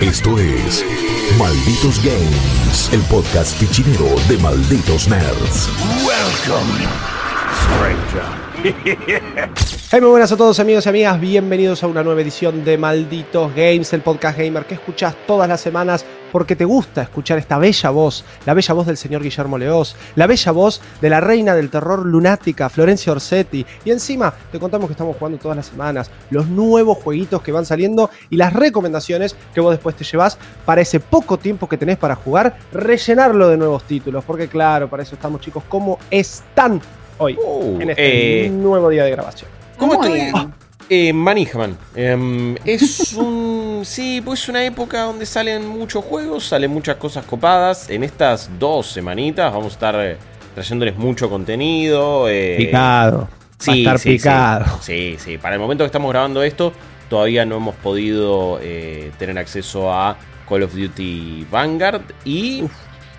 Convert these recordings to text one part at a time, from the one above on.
Esto es Malditos Games, el podcast fichinero de Malditos Nerds. Welcome, stranger. Hey, muy buenas a todos amigos y amigas, bienvenidos a una nueva edición de Malditos Games, el podcast gamer que escuchas todas las semanas porque te gusta escuchar esta bella voz, la bella voz del señor Guillermo Leós, la bella voz de la reina del terror lunática, Florencia Orsetti, y encima te contamos que estamos jugando todas las semanas, los nuevos jueguitos que van saliendo y las recomendaciones que vos después te llevas para ese poco tiempo que tenés para jugar, rellenarlo de nuevos títulos, porque claro, para eso estamos chicos, ¿cómo están hoy Uh, en este eh, nuevo día de grabación? ¿Cómo. Ah, eh, Manijman. Em, es un. Sí, pues una época donde salen muchos juegos, salen muchas cosas copadas. En estas dos semanitas vamos a estar eh, trayéndoles mucho contenido. eh, Picado. Va a estar sí, picado. Sí, sí. Para el momento que estamos grabando esto, todavía no hemos podido eh, tener acceso a Call of Duty Vanguard. Y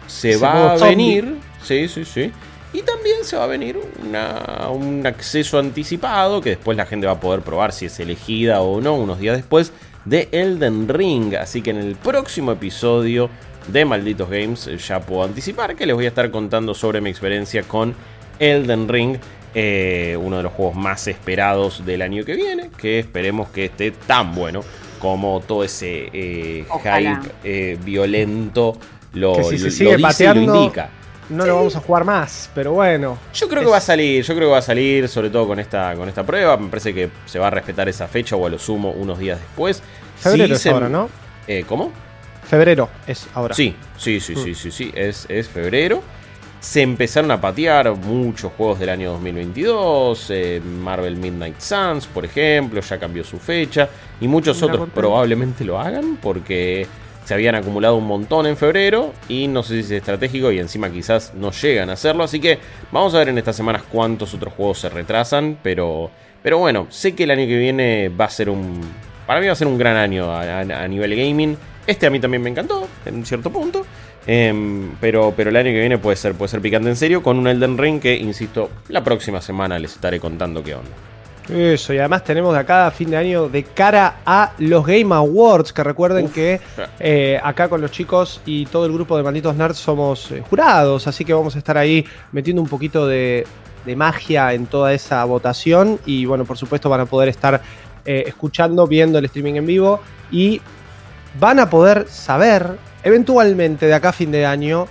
se va a zombie. venir. Sí, sí, sí. Y también se va a venir una- un acceso anticipado que después la gente va a poder probar si es elegida o no unos días después de Elden Ring. Así que en el próximo episodio de Malditos Games eh, ya puedo anticipar que les voy a estar contando sobre mi experiencia con Elden Ring. eh, uno de los juegos más esperados del año que viene, que esperemos que esté tan bueno como todo ese eh, hype eh, violento lo, Que si se lo- sigue lo dice y lo indica. No lo vamos a jugar más, pero bueno. Yo creo Es- que va a salir, yo creo que va a salir, sobre todo con esta, con esta prueba. Me parece que se va a respetar esa fecha o a lo sumo unos días después. Febrero Sí es se- ahora, ¿no? Eh, ¿Cómo? Febrero es ahora. Sí, sí, sí, Mm. sí, sí, sí, es, es febrero. Se empezaron a patear muchos juegos del año 2022. eh, Marvel Midnight Suns, por ejemplo, ya cambió su fecha. Y muchos otros contento. probablemente lo hagan porque se habían acumulado un montón en febrero. Y no sé si es estratégico y encima quizás no llegan a hacerlo. Así que vamos a ver en estas semanas cuántos otros juegos se retrasan. Pero, pero bueno, sé que el año que viene va a ser un... Para mí va a ser un gran año a, nivel gaming. Este a mí también me encantó, en cierto punto. Em, pero, pero el año que viene puede ser, puede ser picante en serio con un Elden Ring que, insisto, la próxima semana les estaré contando qué onda. Eso, y además tenemos de acá a fin de año de cara a los Game Awards, que recuerden Uf. que eh, acá con los chicos y todo el grupo de Malditos Nerds somos eh, jurados, así que vamos a estar ahí metiendo un poquito de, de magia en toda esa votación y bueno, por supuesto van a poder estar eh, escuchando, viendo el streaming en vivo y van a poder saber eventualmente de acá a fin de año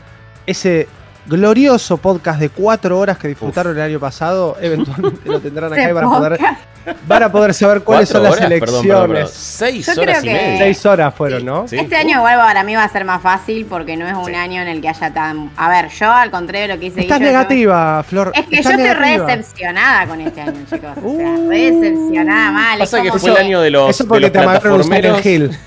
ese glorioso podcast de cuatro horas que disfrutaron el año pasado, eventualmente lo tendrán acá y van a poder, van a poder saber cuáles son ¿Cuatro las horas? Perdón, perdón, perdón. elecciones. Seis Yo horas creo y que- media. Seis horas fueron, ¿no? Sí. Este año igual para mí va a ser más fácil porque no es un Sí. año en el que haya tan... A ver, yo al contrario de lo que dice Estás yo- negativa, Flor. Es que yo estoy re decepcionada con este año, chicos. O sea, Uh. re decepcionada mal. Es Pasa que como fue el año de los, Eso de porque los te amagaron plataformeros. Hill.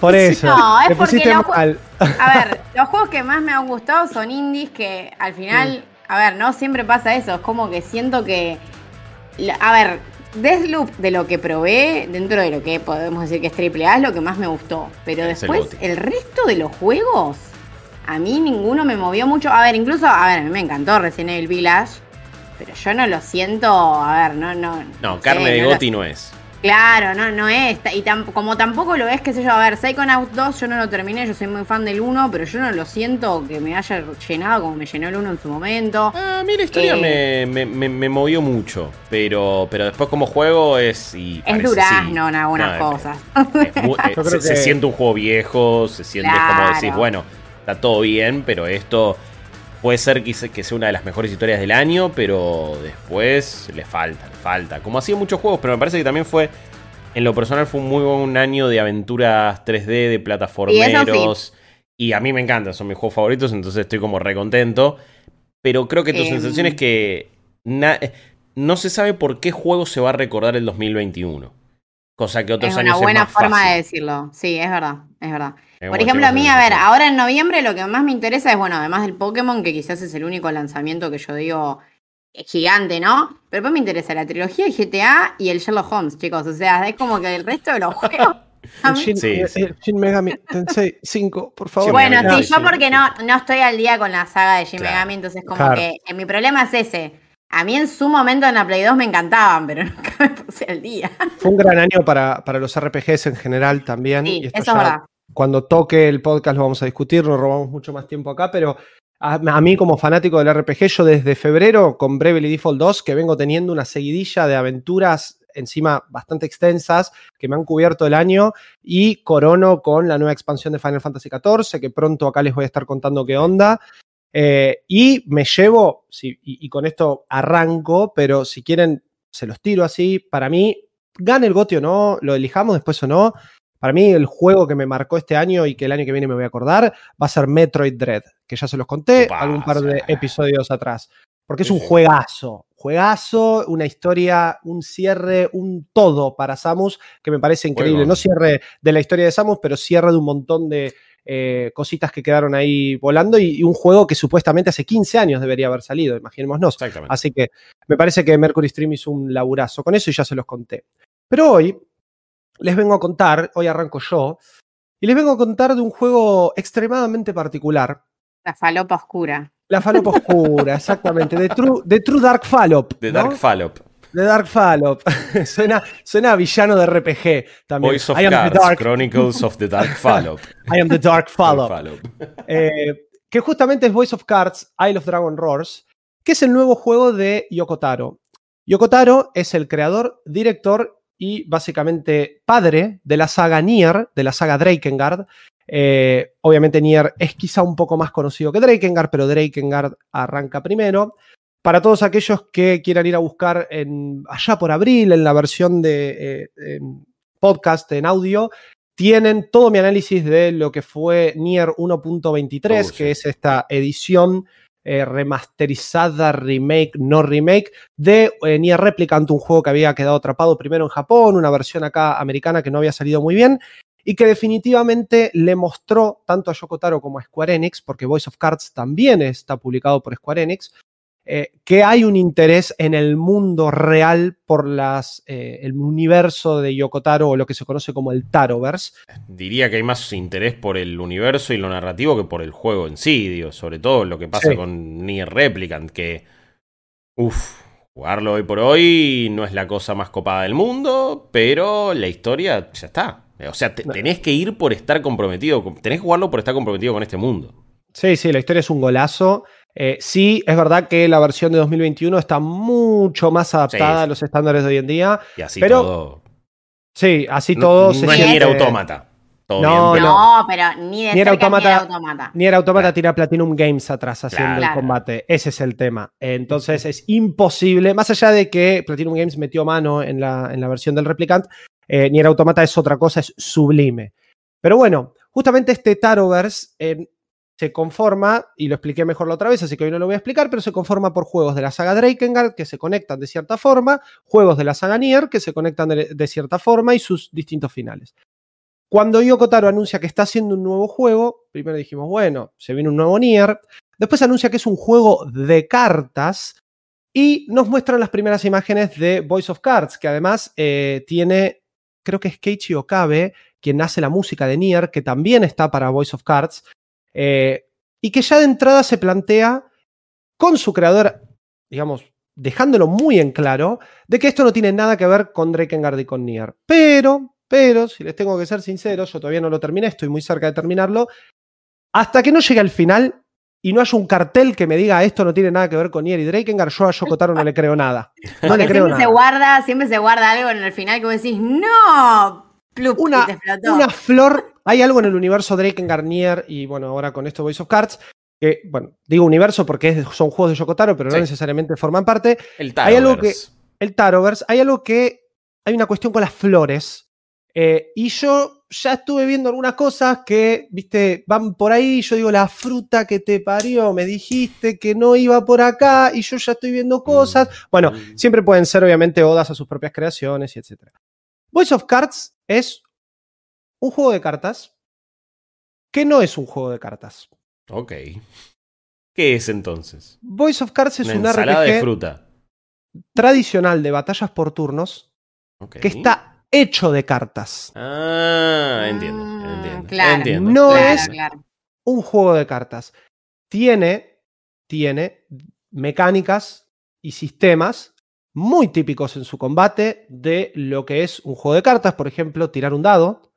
Por eso. No, es porque los mal. A ver, los juegos que más me han gustado son indies que al final, a ver, no siempre pasa eso. Es como que siento que. A ver, Deathloop de lo que probé, dentro de lo que podemos decir que es AAA, es lo que más me gustó. Pero Es el después, el, resto de los juegos, a mí ninguno me movió mucho. A ver, incluso, a ver, a mí me encantó Resident Evil Village. Pero yo no lo siento, a ver, no, no. No, sé, carne de no lo- Goti no es. Claro, no, no es. Y tam- como tampoco lo es, qué sé yo, a ver, Psychonauts 2 yo no lo terminé, yo soy muy fan del 1, pero yo no lo siento que me haya llenado como me llenó el 1 en su momento. Ah, a mí la historia Eh. me, me- me- movió mucho. Pero, pero después como juego es... y Es durazno sí. en algunas No, cosas. es eh, Yo creo se, siente un juego viejo, se siente como decir, bueno, está todo bien, pero esto puede ser que, se- que sea una de las mejores historias del año, pero después le falta, le falta. Como hacía muchos juegos, pero me parece que también fue, en lo personal, fue un muy buen año de aventuras 3D, de plataformeros. Y a mí me encantan, son mis juegos favoritos, entonces estoy como recontento. Pero creo que tu Em. sensación es que na- no se sabe por qué juego se va a recordar el 2021. Cosa que otros Es años una buena es más forma fácil. de decirlo. Sí, es verdad, es verdad. Por ejemplo, a mí, a ver, ahora en noviembre lo que más me interesa es, bueno, además del Pokémon, que quizás es el único lanzamiento que yo digo es gigante, ¿no? Pero después me interesa la trilogía de GTA y el Sherlock Holmes, chicos. O sea, es como que el resto de los juegos. Shin, Sí, eh, sí. eh, Shin Megami Tensei 5, por favor. Bueno, sí, yo porque no, no estoy al día con la saga de Shin Claro. Megami, entonces como Claro. que eh, mi problema es ese. A mí en su momento en la Play 2 me encantaban, pero nunca me puse al día. Fue un gran año para, para los RPGs en general también. Sí, y esto eso es verdad. Cuando toque el podcast lo vamos a discutir, no robamos mucho más tiempo acá, pero a, mí como fanático del RPG, yo desde febrero con Bravely Default 2, que vengo teniendo una seguidilla de aventuras encima bastante extensas que me han cubierto el año y corono con la nueva expansión de Final Fantasy XIV, que pronto acá les voy a estar contando qué onda. Eh, y me llevo, y, y con esto arranco, pero si quieren, se los tiro así. Para mí, gane el GOTY o no, lo elijamos después o no. Para mí, el juego que me marcó este año y que el año que viene me voy a acordar va a ser Metroid Dread, que ya se los conté algún par de episodios atrás. Porque es un juegazo, juegazo, una historia, un cierre, un todo para Samus que me parece increíble. No cierre de la historia de Samus, pero cierre de un montón de eh, cositas que quedaron ahí volando y, y un juego que supuestamente hace 15 años debería haber salido, imaginémonos. Exactamente. Así que me parece que Mercury Stream hizo un laburazo con eso y ya se los conté. Pero hoy les vengo a contar, hoy arranco yo, y les vengo a contar de un juego extremadamente particular. La falopa oscura. La falopa oscura, exactamente. De True, de True Dark Fallop. The ¿no? Dark Fallop. The Dark Fallop. suena, suena a villano de RPG también. Voice of I am the Cards, Dark, Chronicles of the Dark Fallop. I am the Dark Fallop. Dark Fallop. Eh, que justamente es Voice of Cards, Isle of Dragon Roars, que es el nuevo juego de Yokotaro. Yokotaro es el creador, director y básicamente padre de la saga Nier, de la saga Drakengard. Eh, obviamente Nier es quizá un poco más conocido que Drakengard, pero Drakengard arranca primero. Para todos aquellos que quieran ir a buscar en, allá por abril en la versión de eh, podcast en audio, tienen todo mi análisis de lo que fue Nier 1.23, Oh, sí. que es esta edición eh, remasterizada, remake, no remake, de eh, Nier Replicant, un juego que había quedado atrapado primero en Japón, una versión acá americana que no había salido muy bien, y que definitivamente le mostró tanto a Yokotaro como a Square Enix, porque Voice of Cards también está publicado por Square Enix, eh, que hay un interés en el mundo real por las, eh, el universo de Yokotaro o lo que se conoce como el Taroverse. Diría que hay más interés por el universo y lo narrativo que por el juego en sí, digo, sobre todo lo que pasa Sí. con Nier Replicant, que, uff, jugarlo hoy por hoy no es la cosa más copada del mundo, pero la historia ya está. O sea, te- tenés que ir por estar comprometido, tenés que jugarlo por estar comprometido con este mundo. Sí, sí, la historia es un golazo. Eh, sí, es verdad que la versión de 2021 está mucho más adaptada Sí. a los estándares de hoy en día. Y así Pero todo. Sí, así No- todo no, se es siente- Nier Automata. Todo No, bien, pero- No, pero ni de Nier cerca Automata- Nier Automata. Nier Automata tira Platinum Games atrás haciendo el Claro. combate. Ese es el tema. Entonces es imposible, más allá de que Platinum Games metió mano en la, en la versión del Replicant, eh, Nier Automata es otra cosa, es sublime. Pero bueno, justamente este Taroverse eh, se conforma, y lo expliqué mejor la otra vez, así que hoy no lo voy a explicar, pero se conforma por juegos de la saga Drakengard que se conectan de cierta forma, juegos de la saga Nier que se conectan de, cierta forma y sus distintos finales. Cuando Yoko Taro anuncia que está haciendo un nuevo juego, primero dijimos, bueno, se viene un nuevo Nier. Después anuncia que es un juego de cartas y nos muestran las primeras imágenes de Voice of Cards, que además eh, tiene, creo que es Keiichi Okabe, quien hace la música de Nier, que también está para Voice of Cards, eh, y que ya de entrada se plantea con su creador, digamos, dejándolo muy en claro, de que esto no tiene nada que ver con Drakengard y con Nier. Pero, pero, si les tengo que ser sinceros, yo todavía no lo terminé, estoy muy cerca de terminarlo. Hasta que no llegue al final y no haya un cartel que me diga esto no tiene nada que ver con Nier y Drakengard, yo a Yokotaro no le creo nada. No Porque le creo siempre se guarda, siempre se guarda algo en el final que vos decís, no, plup, Una, una flor, hay algo en el universo Drakengard, Nier y bueno, ahora con esto Voice of Cards, que, bueno, digo universo porque es- son juegos de Yokotaro, pero Sí. no necesariamente forman parte. El Hay algo Taroverse. el Taroverse, hay algo que. Hay una cuestión con las flores. eh, y yo ya estuve viendo algunas cosas que, viste, van por ahí. Yo digo, la fruta que te parió, me dijiste que no iba por acá. Y yo ya estoy viendo cosas. Bueno, Mm. siempre pueden ser, obviamente, odas a sus propias creaciones y etc. Voice of Cards es un juego de cartas que no es un juego de cartas. Ok. ¿Qué es entonces? Voice of Cards es Una un ensalada de RPG fruta. tradicional de batallas por turnos que está hecho de cartas. Ah, entiendo, Mm, entiendo. claro. entiendo. No Claro, es- claro. un juego de cartas. Tiene, tiene mecánicas y sistemas muy típicos en su combate de lo que es un juego de cartas, por ejemplo, tirar un dado,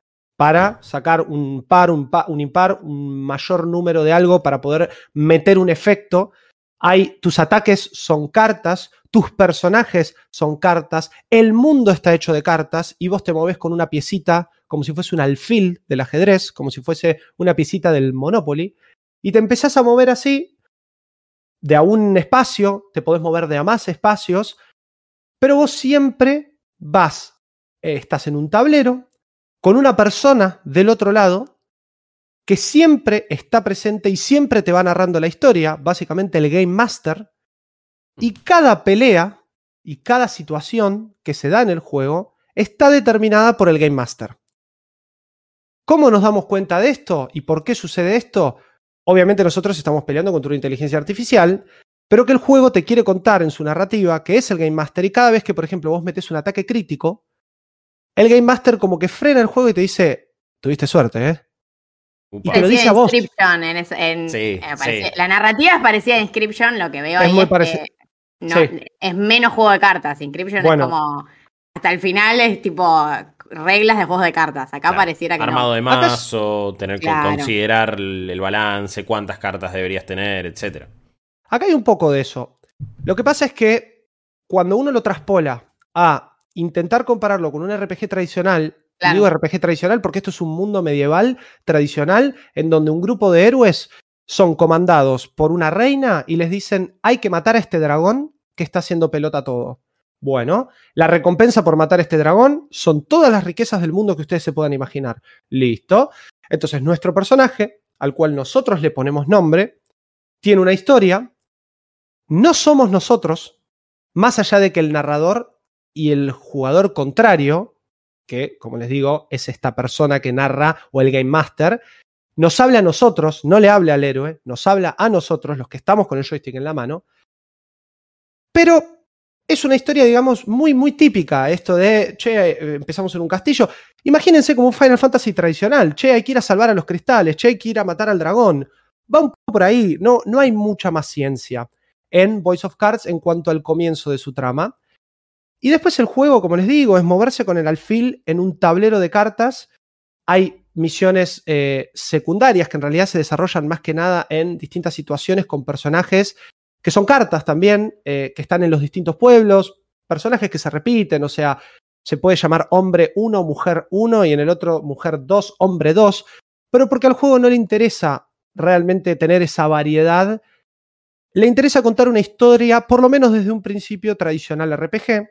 para sacar un par, un, pa- un impar, un mayor número de algo para poder meter un efecto. Hay, tus ataques son cartas, tus personajes son cartas, el mundo está hecho de cartas y vos te moves con una piecita como si fuese un alfil del ajedrez, como si fuese una piecita del Monopoly, y te empezás a mover así, de a un espacio, te podés mover de a más espacios, pero vos siempre vas, eh, estás en un tablero, con una persona del otro lado, que siempre está presente y siempre te va narrando la historia, básicamente el Game Master, y cada pelea y cada situación que se da en el juego está determinada por el Game Master. ¿Cómo nos damos cuenta de esto y por qué sucede esto? Obviamente nosotros estamos peleando contra una inteligencia artificial, pero que el juego te quiere contar en su narrativa que es el Game Master y cada vez que, por ejemplo, vos metes un ataque crítico, el Game Master como que frena el juego y te dice, tuviste suerte, ¿eh? Upa. Y te lo dice a vos. Inscription en ese- en- Sí, eh, parecía- sí. La narrativa es parecida a Inscription, lo que veo Es ahí muy es, parecido. que no- Sí. es menos juego de cartas. Inscription Bueno. es como. Hasta el final es tipo reglas de juegos de cartas. Acá Claro, pareciera que Armado no. de Acá es- mazo, tener que Claro. considerar el, el balance, cuántas cartas deberías tener, etcétera. Acá hay un poco de eso. Lo que pasa es que cuando uno lo traspola a intentar compararlo con un RPG tradicional, Claro. digo RPG tradicional porque esto es un mundo medieval tradicional en donde un grupo de héroes son comandados por una reina y les dicen hay que matar a este dragón que está haciendo pelota todo. Bueno, la recompensa por matar a este dragón son todas las riquezas del mundo que ustedes se puedan imaginar. Listo. Entonces nuestro personaje, al cual nosotros le ponemos nombre, tiene una historia. No somos nosotros, más allá de que el narrador y el jugador contrario, que como les digo es esta persona que narra o el Game Master, nos habla a nosotros, no le habla al héroe, nos habla a nosotros, los que estamos con el joystick en la mano. Pero es una historia, digamos, muy, muy típica. Esto de, che, eh, empezamos en un castillo. Imagínense como un Final Fantasy tradicional. Che, hay que ir a salvar a los cristales. Che, hay que ir a matar al dragón. Va un poco por ahí. No, no hay mucha más ciencia en Voice of Cards en cuanto al comienzo de su trama. Y después el juego, como les digo, es moverse con el alfil en un tablero de cartas. Hay misiones eh, secundarias que en realidad se desarrollan más que nada en distintas situaciones con personajes que son cartas también, eh, que están en los distintos pueblos, personajes que se repiten, o sea, se puede llamar hombre 1, mujer 1 y en el otro mujer 2, hombre 2, pero porque al juego no le interesa realmente tener esa variedad, le interesa contar una historia, por lo menos desde un principio tradicional RPG,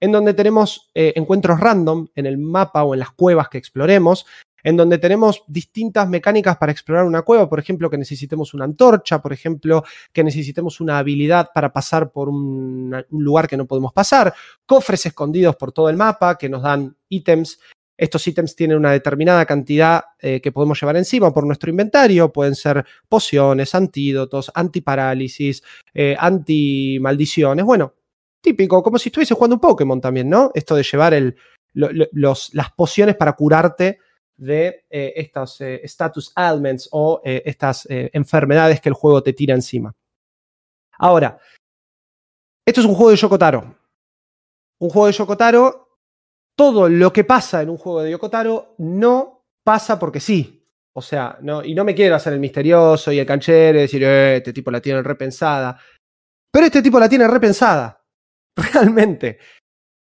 en donde tenemos eh, encuentros random en el mapa o en las cuevas que exploremos, en donde tenemos distintas mecánicas para explorar una cueva, por ejemplo, que necesitemos una antorcha, por ejemplo, que necesitemos una habilidad para pasar por un, lugar que no podemos pasar, cofres escondidos por todo el mapa que nos dan ítems. Estos ítems tienen una determinada cantidad eh, que podemos llevar encima por nuestro inventario. Pueden ser pociones, antídotos, antiparálisis, eh, anti-maldiciones. Bueno, típico, como si estuviese jugando un Pokémon también, ¿no? Esto de llevar los, las pociones para curarte de eh, estas eh, status ailments o eh, estas eh, enfermedades que el juego te tira encima. Ahora, esto es un juego de Yokotaro. Un juego de Yokotaro, todo lo que pasa en un juego de Yokotaro no pasa porque sí. O sea, no, y no me quiero hacer el misterioso y el canchero y decir, "Eh, este tipo la tiene repensada. Pero este tipo la tiene repensada. Realmente.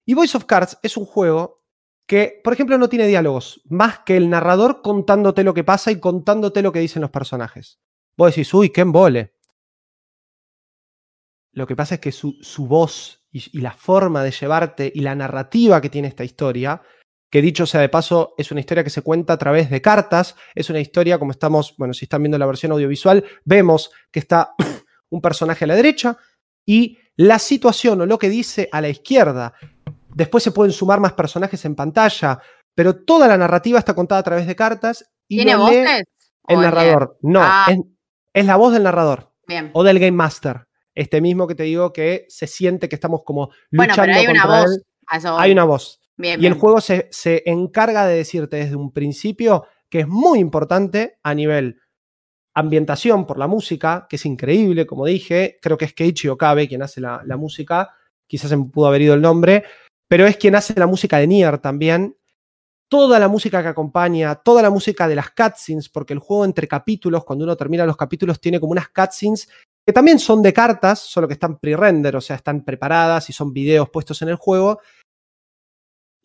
Y Voice of Cards es un juego que, por ejemplo, no tiene diálogos, más que el narrador contándote lo que pasa y contándote lo que dicen los personajes. Vos decís, uy, qué embole. Lo que pasa es que su, su voz y, y la forma de llevarte y la narrativa que tiene esta historia, que dicho sea de paso, es una historia que se cuenta a través de cartas, es una historia, como estamos, bueno, si están viendo la versión audiovisual, vemos que está un personaje a la derecha y la situación o lo que dice a la izquierda. Después se pueden sumar más personajes en pantalla, pero toda la narrativa está contada a través de cartas y ¿Tiene voces? el ¿O narrador. No, Ah. es, es la voz del narrador Bien. o del Game Master. Este mismo que te digo que se siente que estamos como Bueno, luchando pero hay una contra voz. él. a eso voy. Hay una voz. Bien, Y el juego se, se encarga de decirte desde un principio que es muy importante a nivel ambientación por la música, que es increíble, como dije. Creo que es Keiichi Okabe quien hace la, la música. Quizás se me pudo haber ido el nombre. Pero es quien hace la música de Nier también. toda la música que acompaña, toda la música de las cutscenes, porque el juego entre capítulos, cuando uno termina los capítulos, tiene como unas cutscenes que también son de cartas, solo que están pre-render, o sea, están preparadas y son videos puestos en el juego.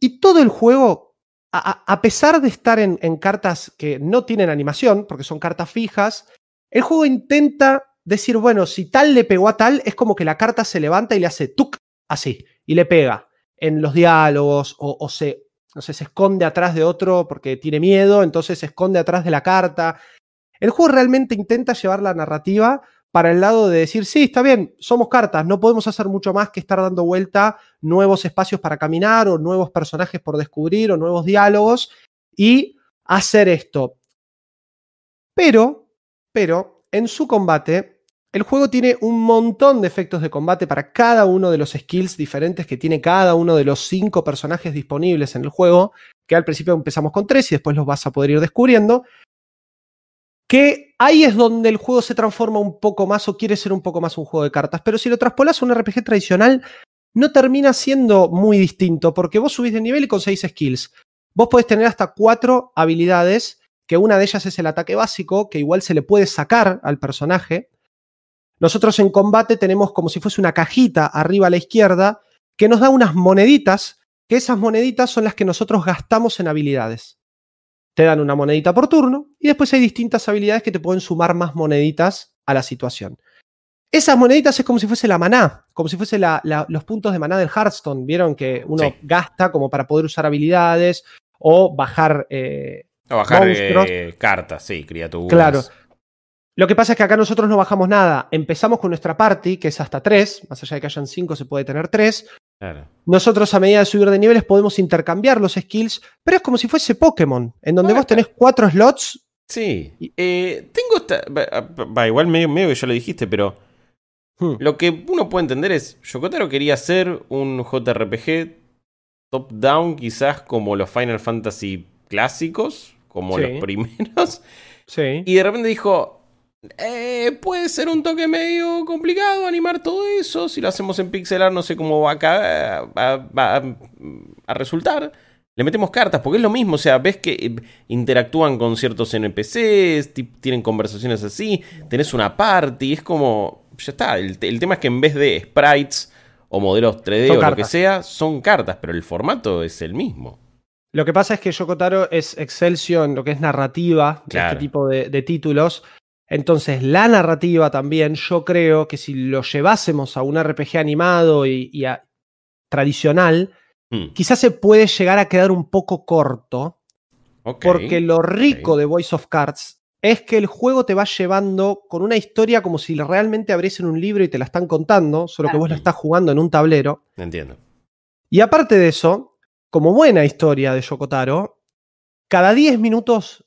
Y todo el juego, a, pesar de estar en, en cartas que no tienen animación, porque son cartas fijas, el juego intenta decir, bueno, si tal le pegó a tal, es como que la carta se levanta y le hace tuk, así, y le pega en los diálogos o, o se, no sé, se esconde atrás de otro porque tiene miedo, entonces se esconde atrás de la carta. El juego realmente intenta llevar la narrativa para el lado de decir, sí, está bien, somos cartas, no podemos hacer mucho más que estar dando vuelta nuevos espacios para caminar o nuevos personajes por descubrir o nuevos diálogos y hacer esto. Pero, pero, en su combate, el juego tiene un montón de efectos de combate para cada uno de los skills diferentes que tiene cada uno de los cinco personajes disponibles en el juego, que al principio empezamos con tres y después los vas a poder ir descubriendo. Que ahí es donde el juego se transforma un poco más o quiere ser un poco más un juego de cartas. Pero si lo traspolas a un RPG tradicional, no termina siendo muy distinto, porque vos subís de nivel y conseguís skills. Vos podés tener hasta cuatro habilidades, que una de ellas es el ataque básico, que igual se le puede sacar al personaje. Nosotros en combate tenemos como si fuese una cajita arriba a la izquierda, que nos da unas moneditas, que esas moneditas son las que nosotros gastamos en habilidades te dan una monedita por turno y después hay distintas habilidades que te pueden sumar más moneditas a la situación. Esas moneditas es como si fuese la maná, como si fuese la, la, los puntos de maná del Hearthstone. Vieron que uno sí. gasta como para poder usar habilidades o bajar. Eh, o bajar eh, cartas, sí, criaturas. Claro. Lo que pasa es que acá nosotros no bajamos nada. Empezamos con nuestra party, que es hasta 3. Más allá de que hayan 5, se puede tener 3. Claro. Nosotros a medida de subir de niveles podemos intercambiar los skills, pero es como si fuese Pokémon, en donde bueno, vos tenés cuatro slots. Sí. Eh, tengo esta. Va, igual medio, medio que ya lo dijiste, pero. Hmm. Lo que uno puede entender es. Yokotaro quería hacer un JRPG top-down, quizás como los Final Fantasy clásicos, como sí. los primeros. Sí. Y de repente dijo. Eh, puede ser un toque medio complicado animar todo eso. Si lo hacemos en pixelar, no sé cómo va a, va a, resultar. Le metemos cartas, porque es lo mismo. O sea, ves que interactúan con ciertos NPCs, tienen conversaciones así. Tenés una party. Es como. Ya está. El, el tema es que en vez de sprites o modelos 3D son o cartas. lo que sea, son cartas, pero el formato es el mismo. Lo que pasa es que Yokotaro es excelsior en lo que es narrativa de claro. este tipo de, de títulos. Entonces, la narrativa también, yo creo que si lo llevásemos a un RPG animado y, y a, tradicional, mm. quizás se puede llegar a quedar un poco corto. Okay. Porque lo rico okay. de Voice of Cards es que el juego te va llevando con una historia como si realmente abriesen un libro y te la están contando, solo que vos la estás jugando en un tablero. Entiendo. Y aparte de eso, como buena historia de Yokotaro, cada 10 minutos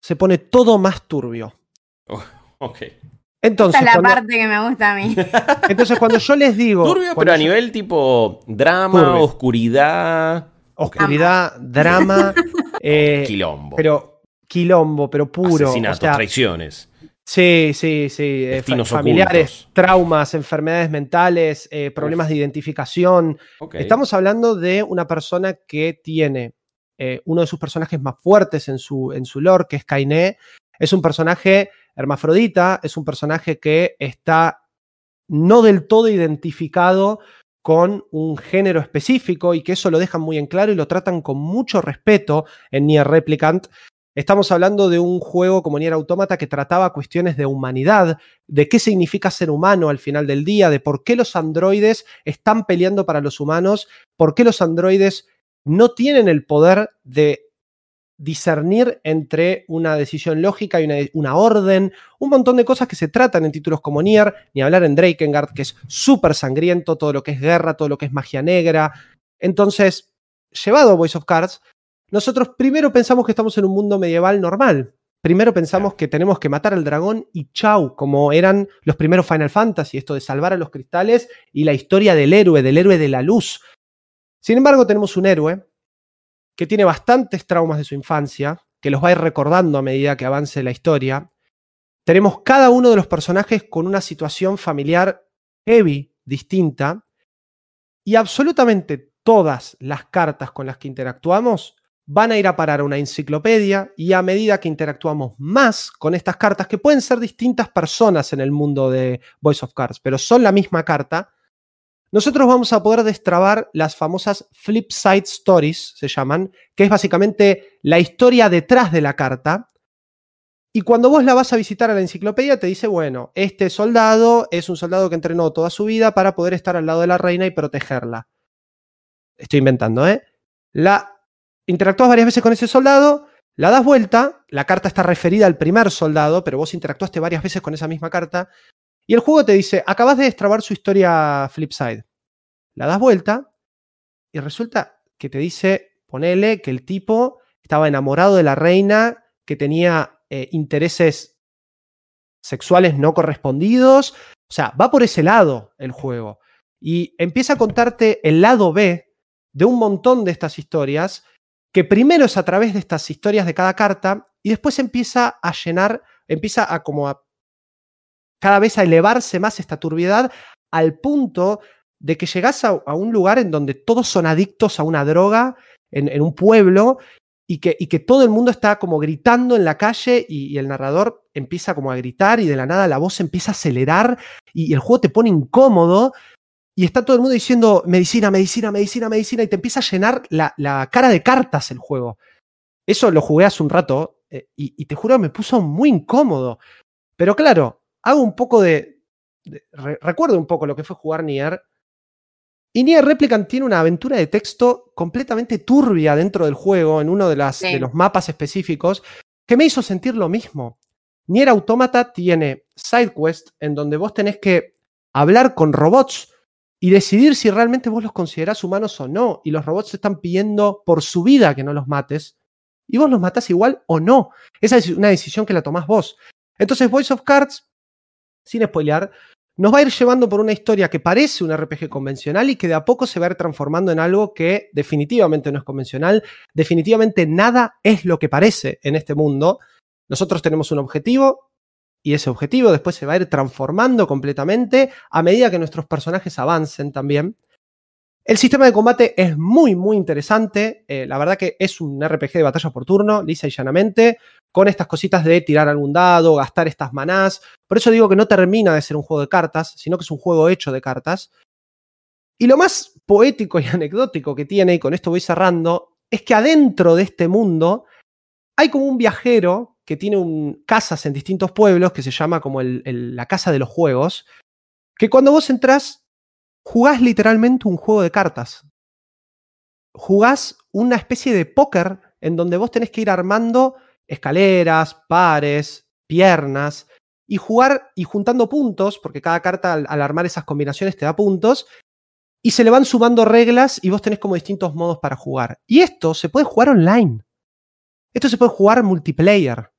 se pone todo más turbio. Ok. Entonces, Esta es la cuando, parte que me gusta a mí. Entonces, cuando yo les digo. Turbio, pero a yo, nivel tipo drama, turbio. oscuridad. Oscuridad, drama. eh, quilombo. Pero quilombo, pero puro. Asesinatos, o sea, traiciones. Sí, sí, sí. Eh, familiares, ocultos. traumas, enfermedades mentales, eh, problemas Uf. de identificación. Okay. Estamos hablando de una persona que tiene eh, uno de sus personajes más fuertes en su, en su lore, que es Kainé. Es un personaje hermafrodita, es un personaje que está no del todo identificado con un género específico y que eso lo dejan muy en claro y lo tratan con mucho respeto en Nier Replicant. Estamos hablando de un juego como Nier Automata que trataba cuestiones de humanidad, de qué significa ser humano al final del día, de por qué los androides están peleando para los humanos, por qué los androides no tienen el poder de discernir entre una decisión lógica y una, una, orden, un montón de cosas que se tratan en títulos como Nier, ni hablar en Drakengard, que es súper sangriento, todo lo que es guerra, todo lo que es magia negra. Entonces, llevado a Voice of Cards, nosotros primero pensamos que estamos en un mundo medieval normal. Primero pensamos que tenemos que matar al dragón y chau, como eran los primeros Final Fantasy, esto de salvar a los cristales y la historia del héroe, del héroe de la luz. Sin embargo, tenemos un héroe que tiene bastantes traumas de su infancia, que los va a ir recordando a medida que avance la historia. Tenemos cada uno de los personajes con una situación familiar heavy, distinta, y absolutamente todas las cartas con las que interactuamos van a ir a parar a una enciclopedia y a medida que interactuamos más con estas cartas, que pueden ser distintas personas en el mundo de Voice of Cards, pero son la misma carta, nosotros vamos a poder destrabar las famosas flip side stories, se llaman, que es básicamente la historia detrás de la carta. Y cuando vos la vas a visitar a la enciclopedia, te dice, bueno, este soldado es un soldado que entrenó toda su vida para poder estar al lado de la reina y protegerla. Estoy inventando, ¿eh? La interactúas varias veces con ese soldado, la das vuelta, la carta está referida al primer soldado, pero vos interactuaste varias veces con esa misma carta, y el juego te dice, acabas de destrabar su historia flipside. La das vuelta y resulta que te dice, ponele que el tipo estaba enamorado de la reina, que tenía eh, intereses sexuales no correspondidos. O sea, va por ese lado el juego. Y empieza a contarte el lado B de un montón de estas historias, que primero es a través de estas historias de cada carta y después empieza a llenar, empieza a como a cada vez a elevarse más esta turbiedad al punto de que llegas a, un lugar en donde todos son adictos a una droga, en, un pueblo, y que, y que, todo el mundo está como gritando en la calle y, el narrador empieza como a gritar y de la nada la voz empieza a acelerar y, el juego te pone incómodo y está todo el mundo diciendo medicina, medicina, medicina, medicina y te empieza a llenar la, cara de cartas el juego. Eso lo jugué hace un rato eh, y, te juro me puso muy incómodo. Pero claro, hago un poco de. recuerdo un poco lo que fue jugar Nier. Y Nier Replicant tiene una aventura de texto completamente turbia dentro del juego, en uno de, las, de los mapas específicos, que me hizo sentir lo mismo. Nier Automata tiene SideQuest en donde vos tenés que hablar con robots y decidir si realmente vos los considerás humanos o no. Y los robots te están pidiendo por su vida que no los mates. Y vos los matás igual o no. Esa es una decisión que la tomás vos. Entonces, Voice of Cards sin spoilear, nos va a ir llevando por una historia que parece un RPG convencional y que de a poco se va a ir transformando en algo que definitivamente no es convencional. Definitivamente nada es lo que parece en este mundo. Nosotros tenemos un objetivo y ese objetivo después se va a ir transformando completamente a medida que nuestros personajes avancen también. El sistema de combate es muy, muy interesante. Eh, la verdad que es un RPG de batalla por turno, lisa y llanamente, con estas cositas de tirar algún dado, gastar estas manás. Por eso digo que no termina de ser un juego de cartas, sino que es un juego hecho de cartas. Y lo más poético y anecdótico que tiene, y con esto voy cerrando, es que adentro de este mundo hay como un viajero que tiene un, casas en distintos pueblos que se llama como la casa de los juegos, que cuando vos entras jugás literalmente un juego de cartas. Jugás una especie de póker en donde vos tenés que ir armando escaleras, pares, piernas y jugar y juntando puntos, porque cada carta al, armar esas combinaciones te da puntos, y se le van sumando reglas y vos tenés como distintos modos para jugar. Y esto se puede jugar online. Esto se puede jugar multiplayer,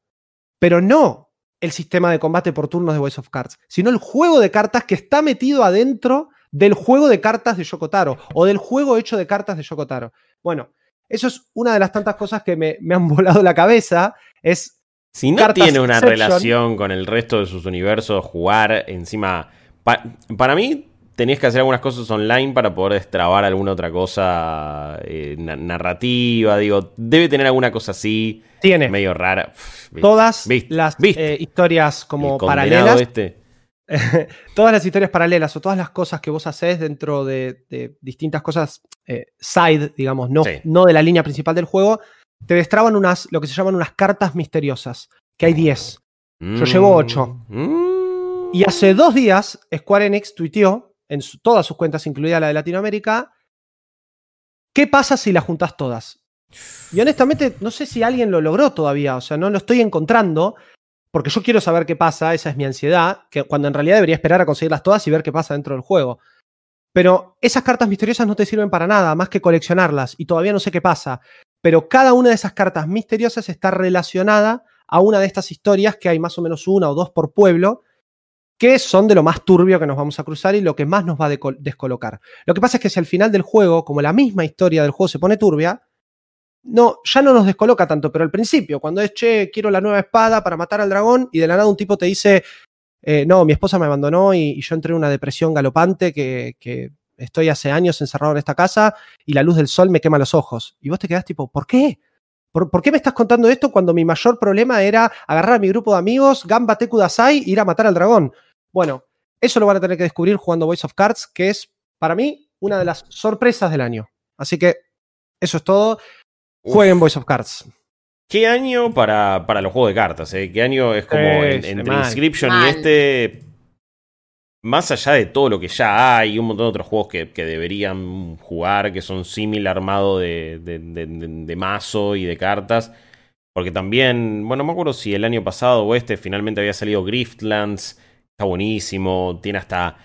pero no el sistema de combate por turnos de Voice of Cards, sino el juego de cartas que está metido adentro del juego de cartas de Yokotaro o del juego hecho de cartas de Yokotaro. Bueno, eso es una de las tantas cosas que me, han volado la cabeza. Es. Si no tiene una relación con el resto de sus universos, jugar encima. para mí, tenías que hacer algunas cosas online para poder destrabar alguna otra cosa eh, narrativa. Digo, debe tener alguna cosa así. Tiene. Medio rara. Todas las eh, historias como paralelas. Este todas las historias paralelas o todas las cosas que vos haces dentro de, distintas cosas eh, side, digamos, no, no de la línea principal del juego, te destraban unas, lo que se llaman unas cartas misteriosas, que hay 10. Yo llevo 8. Mm. Y hace dos días Square Enix tuiteó en todas sus cuentas, incluida la de Latinoamérica, ¿qué pasa si las juntas todas? Y honestamente, no sé si alguien lo logró todavía, o sea, no lo estoy encontrando, porque yo quiero saber qué pasa, esa es mi ansiedad, que cuando en realidad debería esperar a conseguirlas todas y ver qué pasa dentro del juego. Pero esas cartas misteriosas no te sirven para nada, más que coleccionarlas, y todavía no sé qué pasa. Pero cada una de esas cartas misteriosas está relacionada a una de estas historias, que hay más o menos una o dos por pueblo, que son de lo más turbio que nos vamos a cruzar y lo que más nos va a descolocar. Lo que pasa es que si al final del juego, como la misma historia del juego se pone turbia, no, ya no nos descoloca tanto, pero al principio, cuando es, che, quiero la nueva espada para matar al dragón, y de la nada un tipo te dice, eh, no, mi esposa me abandonó y, yo entré en una depresión galopante que, que, estoy hace años encerrado en esta casa y la luz del sol me quema los ojos. Y vos te quedás tipo, ¿por qué? ¿Por, qué me estás contando esto cuando mi mayor problema era agarrar a mi grupo de amigos, Gamba Teku Dasai, e ir a matar al dragón? Bueno, eso lo van a tener que descubrir jugando Voice of Cards, que es, para mí, una de las sorpresas del año. Así que eso es todo. Jueguen Voice of Cards. ¿Qué año para, para los juegos de cartas? Eh? ¿Qué año es como en- entre mal. Inscription y este? Más allá de todo lo que ya hay, un montón de otros juegos que, que deberían jugar, que son similar armado de, de, de- de- de mazo y de cartas. Porque también, bueno, no me acuerdo si el año pasado o este finalmente había salido Griftlands. Está buenísimo. Tiene hasta.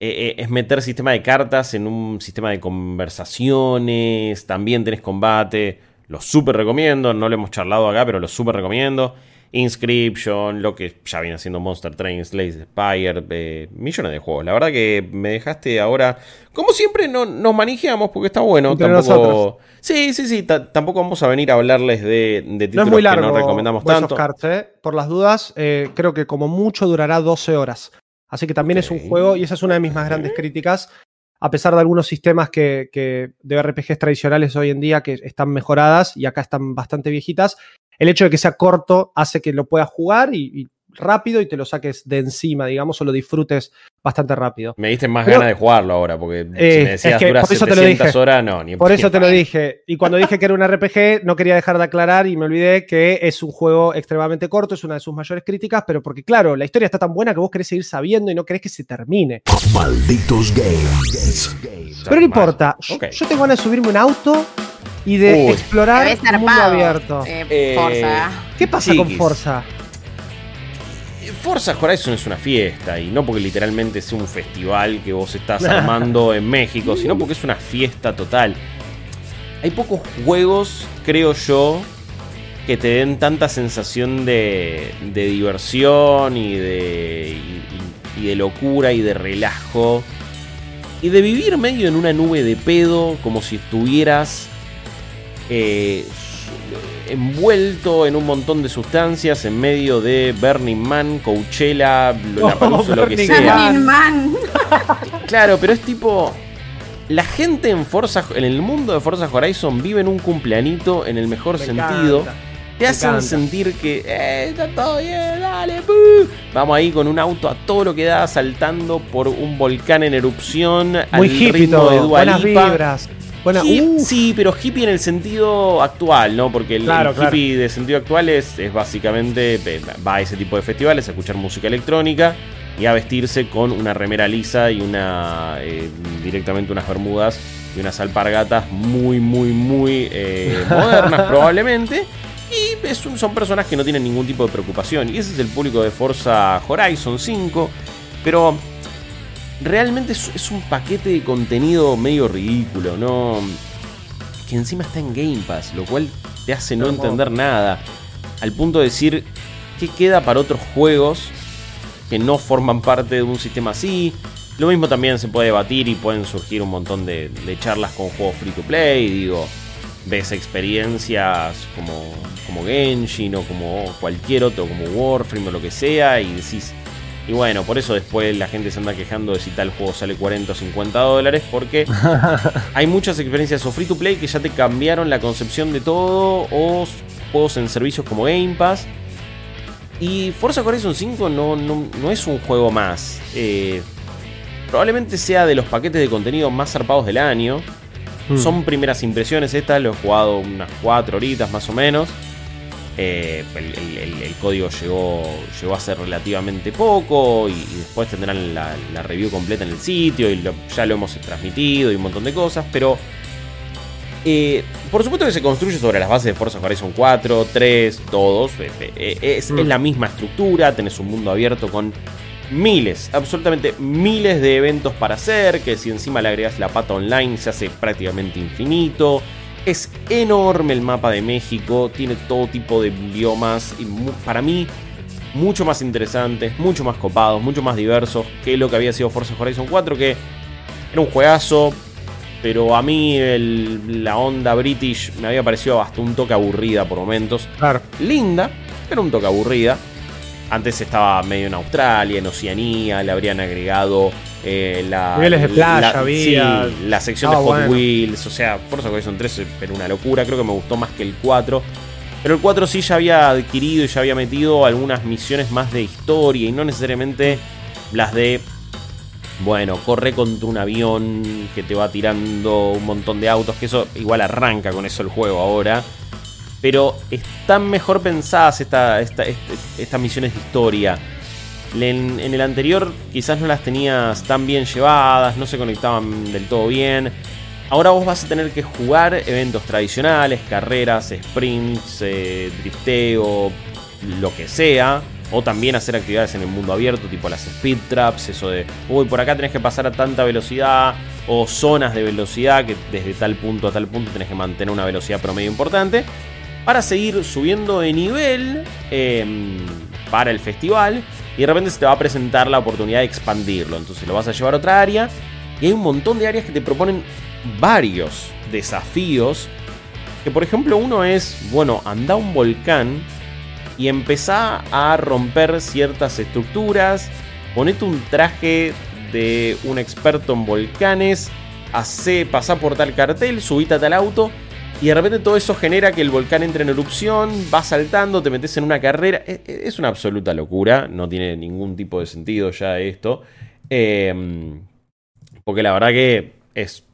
eh, eh, es meter sistema de cartas en un sistema de conversaciones. También tenés combate. Lo súper recomiendo. No lo hemos charlado acá, pero lo súper recomiendo. Inscription, lo que ya viene haciendo Monster Train, Slay Spire, eh, millones de juegos. La verdad que me dejaste ahora. Como siempre, no, nos manejamos porque está bueno. Entre tampoco. nosotros. Sí, sí, sí. ta- tampoco vamos a venir a hablarles de, de No títulos es muy largo. que no recomendamos tanto. Cards, ¿eh? Por las dudas, eh, creo que como mucho durará 12 horas. Así que también es un juego, y esa es una de mis más grandes críticas, a pesar de algunos sistemas que, que de RPGs tradicionales hoy en día que están mejoradas y acá están bastante viejitas, el hecho de que sea corto hace que lo puedas jugar y, y rápido y te lo saques de encima, digamos, o lo disfrutes bastante rápido. Me diste más Pero- ganas de jugarlo ahora, porque si Eh, me decías es que dura por eso te lo 700 dije. horas, no, ni Por eso te lo dije. Y cuando dije que era un RPG, no quería dejar de aclarar y me olvidé que es un juego extremadamente corto, es una de sus mayores críticas, pero porque, claro, la historia está tan buena que vos querés seguir sabiendo y no querés que se termine. Malditos Games. Pero no importa. Yo, tengo ganas de subirme un auto y de Uy. explorar un mundo abierto. Eh, Eh, Forza. ¿Qué pasa con. Forza? Forza Horizon es una fiesta, y no porque literalmente sea un festival que vos estás armando en México, sino porque es una fiesta total. Hay pocos juegos, creo yo, que te den tanta sensación de, de diversión y de, y, de locura y de relajo. Y de vivir medio en una nube de pedo, como si estuvieras eh, envuelto en un montón de sustancias en medio de Burning Man, Coachella, Lollapalooza, lo que sea. Burning Man. Claro, pero es tipo. La gente en Forza, en el mundo de Forza Horizon vive en un cumpleanito en el mejor Me sentido. encanta. Te hacen encanta. sentir que eh, está todo bien, dale. Vamos ahí con un auto a todo lo que da, saltando por un volcán en erupción. Muy al ritmo todo. de Buenas vibras. Hip- uh, sí, pero hippie en el sentido actual, ¿no? Porque el, Claro, el claro. hippie de sentido actual es, es básicamente eh, va a ese tipo de festivales a escuchar música electrónica y a vestirse con una remera lisa y una eh, directamente unas bermudas y unas alpargatas muy, muy, muy eh, modernas probablemente. Y es un- son personas que no tienen ningún tipo de preocupación. Y ese es el público de Forza Horizon 5. Pero realmente es, es un paquete de contenido medio ridículo, ¿no? Que encima está en Game Pass, lo cual te hace no entender nada. Al punto de decir, ¿qué queda para otros juegos que no forman parte de un sistema así? Lo mismo también se puede debatir y pueden surgir un montón de, de charlas con juegos free to play. Digo, ves experiencias como, como Genshin o como cualquier otro, como Warframe o lo que sea, y decís, y bueno, por eso después la gente se anda quejando de si tal juego sale 40 o 50 dólares, porque hay muchas experiencias o free to play que ya te cambiaron la concepción de todo, o juegos en servicios como Game Pass. Y Forza Horizon 5 no, no, no es un juego más. Eh, probablemente sea de los paquetes de contenido más zarpados del año. mm. Son primeras impresiones estas, lo he jugado unas 4 horitas más o menos. Eh, el, el- el- el código llegó, llegó a ser relativamente poco y, y después tendrán la, la review completa en el sitio y lo- ya lo hemos transmitido y un montón de cosas, pero eh, por supuesto que se construye sobre las bases de Forza Horizon 4, 3, todos. eh, eh, es, Mm. es la misma estructura, tenés un mundo abierto con miles, absolutamente miles de eventos para hacer, que si encima le agregas la pata online se hace prácticamente infinito. Es enorme el mapa de México, tiene todo tipo de biomas y para mí mucho más interesantes, mucho más copados, mucho más diversos que lo que había sido Forza Horizon 4, que era un juegazo, pero a mí el- la onda British me había parecido hasta un toque aburrida por momentos. Claro. Linda, pero un toque aburrida. Antes estaba medio en Australia, en Oceanía, le habrían agregado eh, la. Niveles de playa la- había. sí, la sección de Ah, Hot bueno. Wheels. O sea, Forza Horizon 3 pero una locura. Creo que me gustó más que el 4. Pero el 4 sí ya había adquirido y ya había metido algunas misiones más de historia y no necesariamente las de, bueno, corre contra un avión que te va tirando un montón de autos, que eso igual arranca con eso el juego ahora. Pero están mejor pensadas estas misiones de historia. En, el anterior quizás no las tenías tan bien llevadas, no se conectaban del todo bien. Ahora vos vas a tener que jugar eventos tradicionales, carreras, sprints, eh, drifteo, lo que sea. O también hacer actividades en el mundo abierto, tipo las speed traps, eso de, uy, por acá tenés que pasar a tanta velocidad, o zonas de velocidad que desde tal punto a tal punto tenés que mantener una velocidad promedio importante, para seguir subiendo de nivel em, para el festival, y de repente se te va a presentar la oportunidad de expandirlo, entonces lo vas a llevar a otra área, y hay un montón de áreas que te proponen varios desafíos. Que por ejemplo uno es, bueno, anda a un volcán y empezá a romper ciertas estructuras, ponete un traje de un experto en volcanes, hace, pasá por tal cartel, subite a tal auto y de repente todo eso genera que el volcán entre en erupción, va saltando, te metes en una carrera. E, e, es una absoluta locura, no tiene ningún tipo de sentido ya esto. Em, porque la verdad que es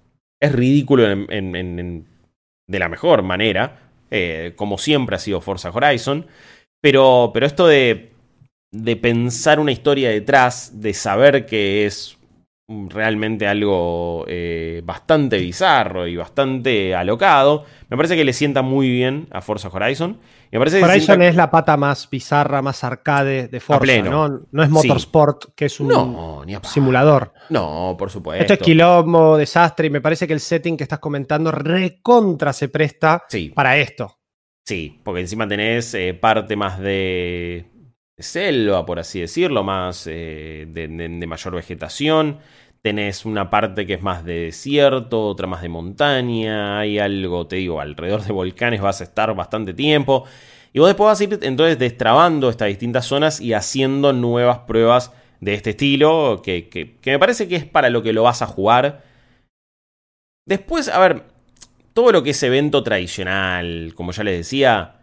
es ridículo de la mejor manera, eh, como siempre ha sido Forza Horizon, pero, pero esto de, de pensar una historia detrás, de saber que es realmente algo eh, bastante bizarro y bastante alocado. Me parece que le sienta muy bien a Forza Horizon. Me parece Horizon es la pata más bizarra, más arcade de Forza, ¿no? No es Motorsport, que es un simulador. No, por supuesto. Esto es quilombo, desastre, y me parece que el setting que estás comentando recontra se presta para esto. Sí, porque encima tenés eh, parte más de selva, por así decirlo, más eh, de, mayor vegetación. Tenés una parte que es más de desierto, otra más de montaña. Hay algo, te digo, alrededor de volcanes vas a estar bastante tiempo. Y vos después vas a ir entonces destrabando estas distintas zonas y haciendo nuevas pruebas de este estilo, que, que, que me parece que es para lo que lo vas a jugar. Después, a ver, todo lo que es evento tradicional, como ya les decía,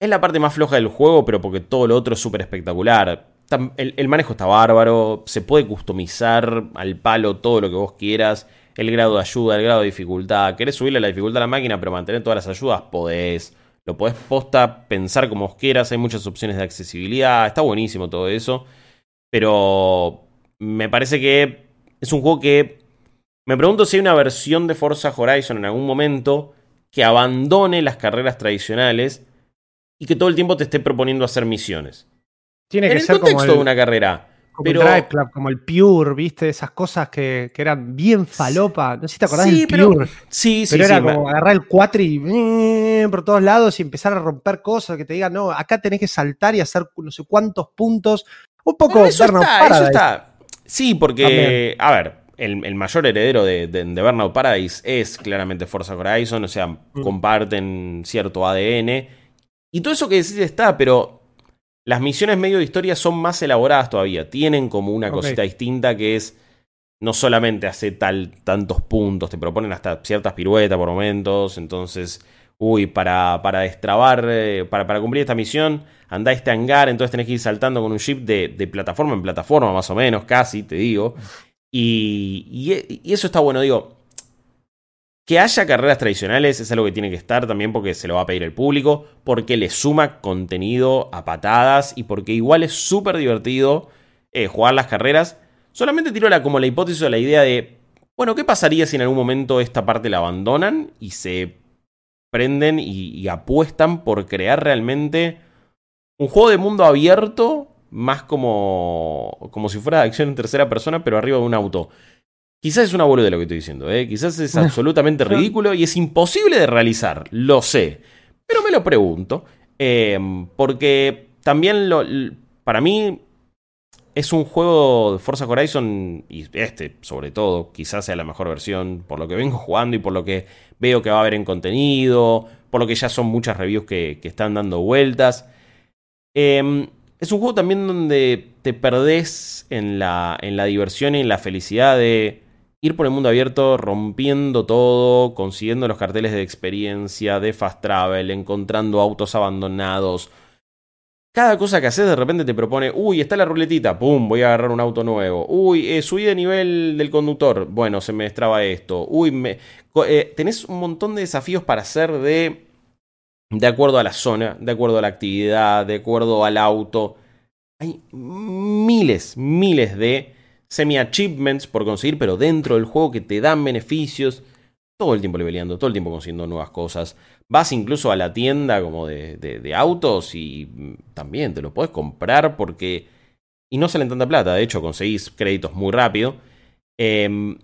es la parte más floja del juego, pero porque todo lo otro es súper espectacular. El, manejo está bárbaro, se puede customizar al palo todo lo que vos quieras. El grado de ayuda, el grado de dificultad. ¿Querés subirle la dificultad a la máquina pero mantener todas las ayudas? Podés. Lo podés posta pensar como vos quieras. Hay muchas opciones de accesibilidad. Está buenísimo todo eso. Pero me parece que es un juego que... Me pregunto si hay una versión de Forza Horizon en algún momento que abandone las carreras tradicionales y que todo el tiempo te esté proponiendo hacer misiones. Tiene que en ser el contexto como de una carrera. Como el Drive Club, como el Pure, ¿viste? Esas cosas que, eran bien falopa. No sé si te acordás del Pure. sí, sí, pero era como agarrar el 4 y eh, por todos lados y empezar a romper cosas que te digan, no, acá tenés que saltar y hacer no sé cuántos puntos. Un poco eso está, eso está. Sí, porque, a ver, el, mayor heredero de, de, Burnout Paradise es claramente Forza Horizon, o sea, mm. comparten cierto ADN. Y todo eso que decís está, pero las misiones medio de historia son más elaboradas todavía. Tienen como una cosita distinta que es no solamente hace tal, tantos puntos, te proponen hasta ciertas piruetas por momentos. Entonces, uy, para, para destrabar, eh, para, para, cumplir esta misión, anda a este hangar, entonces tenés que ir saltando con un ship de, de plataforma en plataforma, más o menos, casi, te digo. Y, y, y eso está bueno, digo que haya carreras tradicionales es algo que tiene que estar también porque se lo va a pedir el público, porque le suma contenido a patadas y porque igual es súper divertido eh, jugar las carreras. Solamente tiro la, como la hipótesis o la idea de, bueno, ¿qué pasaría si en algún momento esta parte la abandonan y se prenden y, apuestan por crear realmente un juego de mundo abierto, más como, como si fuera de acción en tercera persona, pero arriba de un auto? Quizás es una de lo que estoy diciendo, ¿eh? quizás es absolutamente ridículo y es imposible de realizar, lo sé, pero me lo pregunto, em, porque también lo, para mí es un juego de Forza Horizon, y este sobre todo, quizás sea la mejor versión, por lo que vengo jugando y por lo que veo que va a haber en contenido, por lo que ya son muchas reviews que, están dando vueltas. Em, es un juego también donde te perdés en la, en la diversión y en la felicidad de ir por el mundo abierto rompiendo todo, consiguiendo los carteles de experiencia, de fast travel, encontrando autos abandonados. Cada cosa que haces de repente te propone, uy, está la ruletita, pum, voy a agarrar un auto nuevo. Uy, eh, subí de nivel del conductor, bueno, se me destraba esto. Uy, me... Eh, tenés un montón de desafíos para hacer de... De acuerdo a la zona, de acuerdo a la actividad, de acuerdo al auto. Hay miles, miles de semi-achievements por conseguir, pero dentro del juego que te dan beneficios. Todo el tiempo leveleando, todo el tiempo consiguiendo nuevas cosas. Vas incluso a la tienda como de, de, autos y también te lo puedes comprar porque... Y no salen tanta plata, de hecho conseguís créditos muy rápido. Em,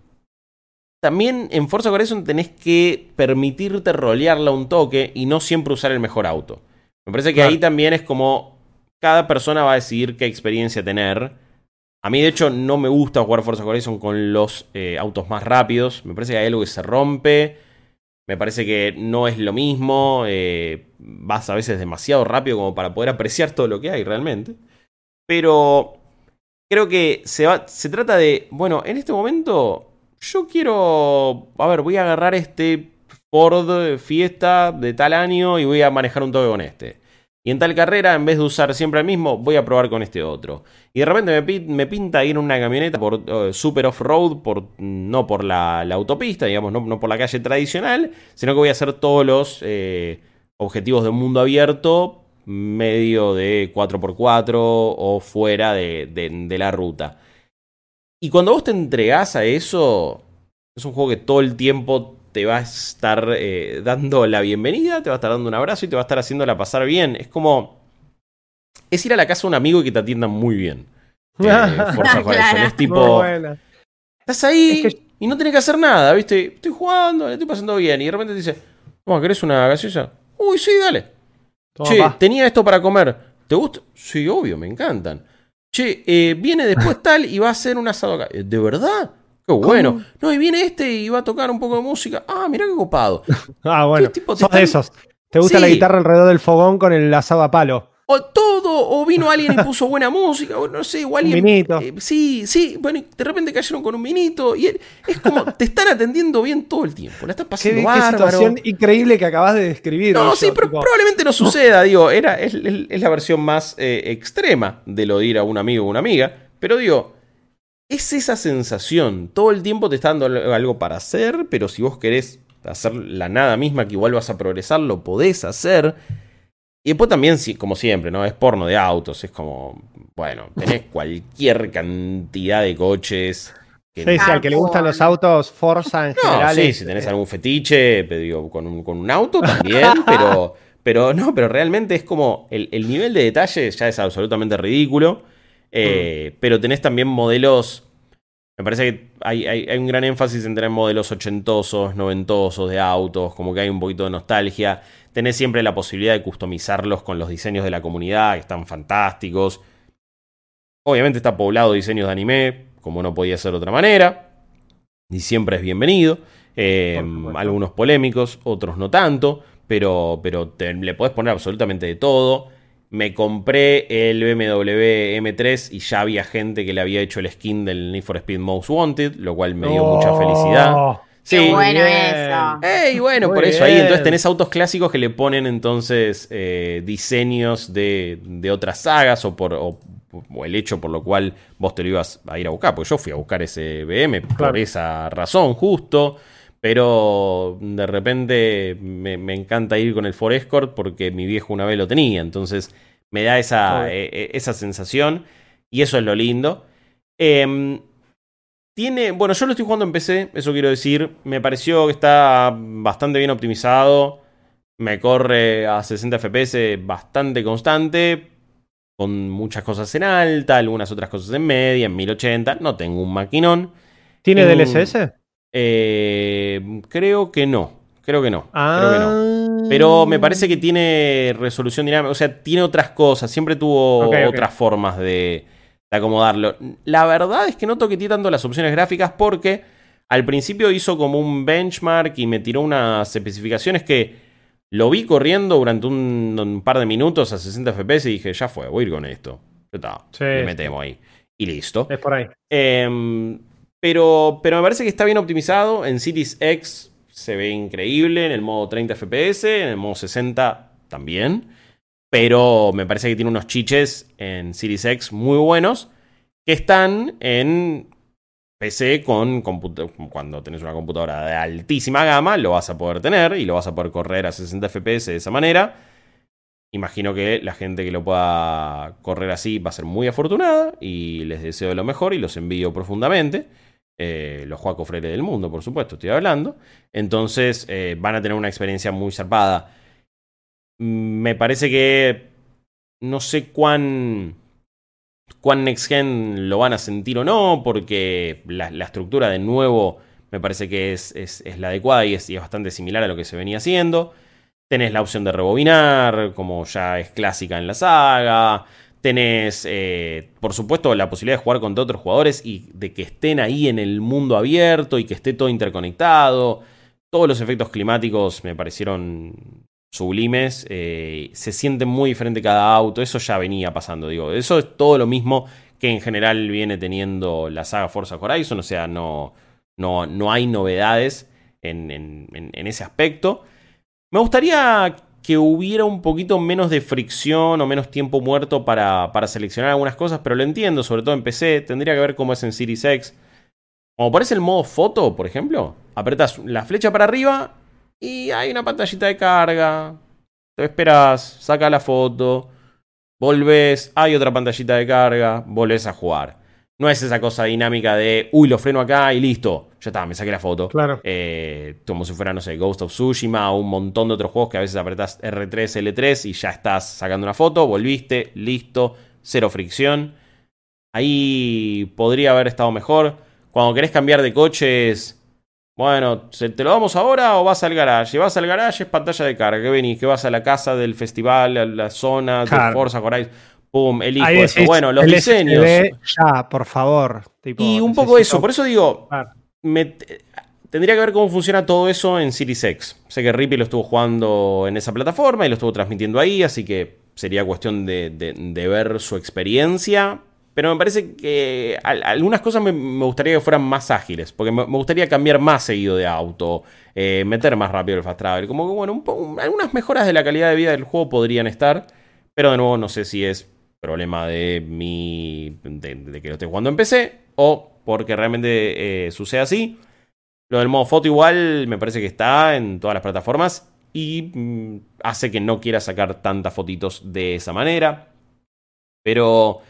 también en Forza Horizon tenés que permitirte rolearla un toque y no siempre usar el mejor auto. Me parece que ahí también es como cada persona va a decidir qué experiencia tener. A mí, de hecho, no me gusta jugar Forza Horizon con los eh, autos más rápidos. Me parece que hay algo que se rompe. Me parece que no es lo mismo. Eh, vas a veces demasiado rápido como para poder apreciar todo lo que hay realmente. Pero creo que se, se trata de, bueno, en este momento yo quiero, a ver, voy a agarrar este Ford Fiesta de tal año y voy a manejar un toque con este. Y en tal carrera, en vez de usar siempre el mismo, voy a probar con este otro. Y de repente me, pinta ir en una camioneta por eh, super off-road, por, no por la, autopista, digamos, no, por la calle tradicional, sino que voy a hacer todos los eh, objetivos de mundo abierto medio de 4x4 o fuera de, de la ruta. Y cuando vos te entregás a eso, es un juego que todo el tiempo te va a estar eh, dando la bienvenida, te va a estar dando un abrazo y te va a estar haciéndola pasar bien. Es como. Es ir a la casa de un amigo y que te atiendan muy bien. Eh, es tipo. Estás ahí y no tienes que hacer nada, ¿viste? Estoy jugando, le estoy pasando bien. Y de repente te dice, ¿cómo querés una gaseosa? Uy, sí, dale. che, tenía esto para comer. ¿Te gusta? Sí, obvio, me encantan. Che, eh, viene después tal y va a hacer un asado acá. ¿De verdad? Qué bueno. No, y viene este y va a tocar un poco de música. Ah, mira qué copado. ah, bueno. Sos de esos. ¿Te gusta la guitarra alrededor del fogón con el asado a palo? O todo, o vino alguien y puso buena música, o no sé, o alguien. Un vinito. Eh, sí, sí, bueno, de repente cayeron con un vinito. Y es como, te están atendiendo bien todo el tiempo. La estás pasando qué, Qué situación increíble que acabas de describir. No, sí, pero probablemente no suceda, digo, era, es, la versión más eh, extrema de lo de ir a un amigo o una amiga. Pero digo, es esa sensación. Todo el tiempo te está dando algo para hacer, pero si vos querés hacer la nada misma, que igual vas a progresar, lo podés hacer. Y después también, como siempre, ¿no? Es porno de autos, es como, bueno, tenés cualquier cantidad de coches. sí, sí, al que le gustan los autos, Forza en general. Sí, si tenés algún fetiche, digo, con un, con un auto también, pero, pero no, pero realmente es como, el, el nivel de detalle ya es absolutamente ridículo. Eh, mm. Pero tenés también modelos. Me parece que hay, un gran énfasis en tener modelos ochentosos, noventosos de autos, como que hay un poquito de nostalgia. Tenés siempre la posibilidad de customizarlos con los diseños de la comunidad, que están fantásticos. Obviamente está poblado de diseños de anime, como no podía ser de otra manera. Y siempre es bienvenido. Eh, algunos polémicos, otros no tanto. Pero, pero le podés poner absolutamente de todo me compré el BMW M3 y ya había gente que le había hecho el skin del Need for Speed Most Wanted, lo cual me dio mucha oh. felicidad. Sí. Qué bueno eso. Ey, bueno, por eso ahí entonces tenés autos clásicos que le ponen entonces eh, diseños de, de, otras sagas o por o, el hecho por lo cual vos te lo ibas a ir a buscar, porque yo fui a buscar ese BM por esa razón justo. Pero de repente me, encanta ir con el Ford Escort porque mi viejo una vez lo tenía. Entonces me da esa, e, e, esa sensación. Y eso es lo lindo. Em, tiene. Bueno, yo lo estoy jugando en PC, eso quiero decir. Me pareció que está bastante bien optimizado. Me corre a 60 FPS bastante constante. Con muchas cosas en alta, algunas otras cosas en media, en 1080. No tengo un maquinón. ¿Tiene DLSS? Eh, creo que no. Creo que no. Pero me parece que tiene resolución dinámica. O sea, tiene otras cosas. Siempre tuvo otras formas de, acomodarlo. La verdad es que no toqueteé tanto las opciones gráficas porque al principio hizo como un benchmark y me tiró unas especificaciones que lo vi corriendo durante un, par de minutos a 60 FPS y dije, ya fue, voy a ir con esto. Ya está. Me metemos ahí. Y listo. Es por ahí. Eh, Pero, pero me parece que está bien optimizado. En Series X se ve increíble. En el modo 30 FPS. En el modo 60 también. Pero me parece que tiene unos chiches en Series X muy buenos. Que están en PC con cuando tenés una computadora de altísima gama, lo vas a poder tener y lo vas a poder correr a 60 FPS de esa manera. Imagino que la gente que lo pueda correr así va a ser muy afortunada y les deseo lo mejor y los envío profundamente. Eh, los Juaco Freire del mundo, por supuesto, estoy hablando. Entonces eh, van a tener una experiencia muy zarpada. Me parece que no sé cuán cuán next gen lo van a sentir o no, porque la, estructura de nuevo me parece que es, la adecuada y es, bastante similar a lo que se venía haciendo. Tenés la opción de rebobinar, como ya es clásica en la saga. Tenés, eh, por supuesto, la posibilidad de jugar contra otros jugadores y de que estén ahí en el mundo abierto y que esté todo interconectado. Todos los efectos climáticos me parecieron sublimes, eh, se sienten muy diferente cada auto, eso ya venía pasando, digo, eso es todo lo mismo que en general viene teniendo la saga Forza Horizon, o sea, no, no, no hay novedades en, en, ese aspecto. Me gustaría que hubiera un poquito menos de fricción o menos tiempo muerto para, para, seleccionar algunas cosas, pero lo entiendo, sobre todo en PC, tendría que ver cómo es en Series X. Como pones el modo foto, por ejemplo, apretas la flecha para arriba y hay una pantallita de carga. Te esperas, saca la foto, volvés, hay otra pantallita de carga, volvés a jugar. No es esa cosa dinámica de, uy, lo freno acá y listo, ya está, me saqué la foto. Claro. Eh, como si fuera, no sé, Ghost of Tsushima o un montón de otros juegos que a veces apretás R3, L3 y ya estás sacando una foto, volviste, listo, cero fricción. Ahí podría haber estado mejor. Cuando querés cambiar de coches, bueno, ¿te lo damos ahora o vas al garage? Vas al garage, es pantalla de carga. ¿Qué venís? ¿Que vas a la casa del festival, a la zona de Forza Horizon? Pum, elijo eso. Bueno, los diseños. ya, por favor. y un poco eso. Por eso digo, tendría que ver cómo funciona todo eso en Series X. Sé que Rippy lo estuvo jugando en esa plataforma y lo estuvo transmitiendo ahí, así que sería cuestión de ver su experiencia. Pero me parece que algunas cosas me, gustaría que fueran más ágiles, porque me, gustaría cambiar más seguido de auto, eh, meter más rápido el fast travel. Como que, bueno, algunas mejoras de la calidad de vida del juego podrían estar, pero de nuevo no sé si es problema de mi. de, que lo esté jugando en PC o porque realmente eh, sucede así. Lo del modo foto igual me parece que está en todas las plataformas y mm, hace que no quiera sacar tantas fotitos de esa manera. Pero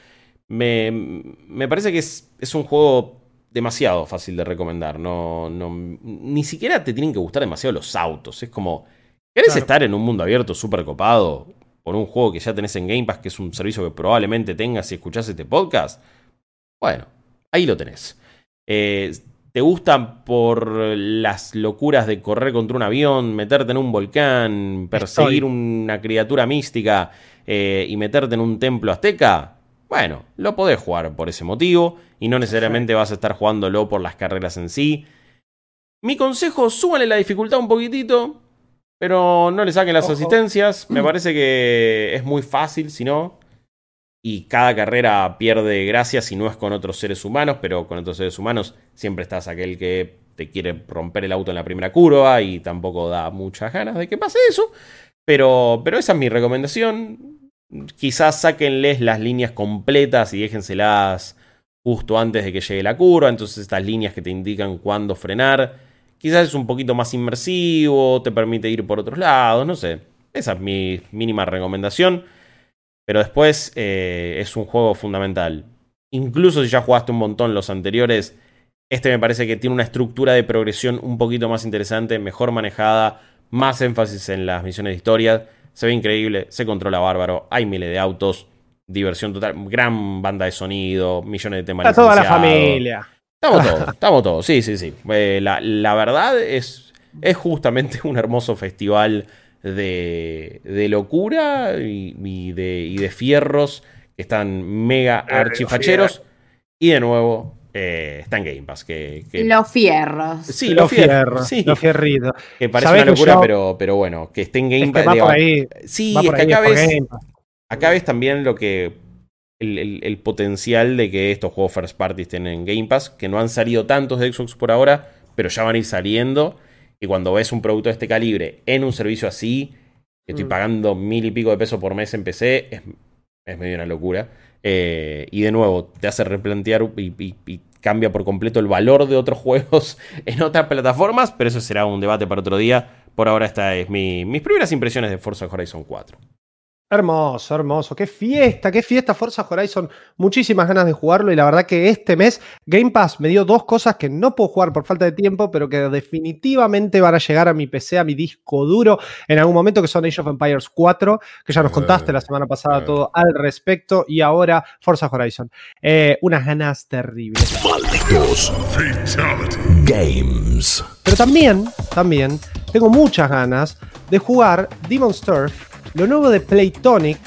me, me parece que es, es, un juego demasiado fácil de recomendar. No, no, ni siquiera te tienen que gustar demasiado los autos. Es como, ¿querés estar en un mundo abierto súper copado por un juego que ya tenés en Game Pass, que es un servicio que probablemente tengas si escuchás este podcast? Bueno, ahí lo tenés. Eh, ¿Te gustan por las locuras de correr contra un avión, meterte en un volcán, perseguir una criatura mística eh, y meterte en un templo azteca? Bueno, lo podés jugar por ese motivo y no necesariamente vas a estar jugándolo por las carreras en sí. Mi consejo, súbale la dificultad un poquitito, pero no le saquen las asistencias. Me parece que es muy fácil, si no. Y cada carrera pierde gracia si no es con otros seres humanos, pero con otros seres humanos siempre estás aquel que te quiere romper el auto en la primera curva y tampoco da muchas ganas de que pase eso. Pero, pero esa es mi recomendación quizás sáquenles las líneas completas y déjenselas justo antes de que llegue la curva. Entonces estas líneas que te indican cuándo frenar. Quizás es un poquito más inmersivo, te permite ir por otros lados, no sé. Esa es mi mínima recomendación. Pero después eh, es un juego fundamental. Incluso si ya jugaste un montón los anteriores, este me parece que tiene una estructura de progresión un poquito más interesante, mejor manejada, más énfasis en las misiones de historia se ve increíble, se controla bárbaro, hay miles de autos, diversión total, gran banda de sonido, millones de temas. Está toda la familia. Estamos todos, estamos todos, sí, sí, sí. Eh, la, verdad es, es justamente un hermoso festival de, de locura y, de, y de fierros que están mega archifacheros. Y de nuevo, eh, está en Game Pass. Que, Los fierros. Sí, los, fierros. Sí. Los fierritos. Que parece una locura, pero, pero bueno, que esté en Game Pass. Sí, es que acá ves, acá ves también lo que el, el- el potencial de que estos juegos first party estén en Game Pass, que no han salido tantos de Xbox por ahora, pero ya van a ir saliendo. Y cuando ves un producto de este calibre en un servicio así, que estoy Mm. pagando mil y pico de pesos por mes en PC, es, es medio una locura. Eh, y de nuevo, te hace replantear y, y- y cambia por completo el valor de otros juegos en otras plataformas, pero eso será un debate para otro día. Por ahora, esta es mi- mis primeras impresiones de Forza Horizon 4. Hermoso, hermoso. Qué fiesta, qué fiesta Forza Horizon. Muchísimas ganas de jugarlo y la verdad que este mes Game Pass me dio dos cosas que no puedo jugar por falta de tiempo, pero que definitivamente van a llegar a mi PC, a mi disco duro en algún momento, que son Age of Empires 4, que ya nos contaste la semana pasada todo al respecto, y ahora Forza Horizon. Eh, unas ganas terribles. Malditos Games. Pero también, también, tengo muchas ganas de jugar Demon's Turf, lo nuevo de Playtonic,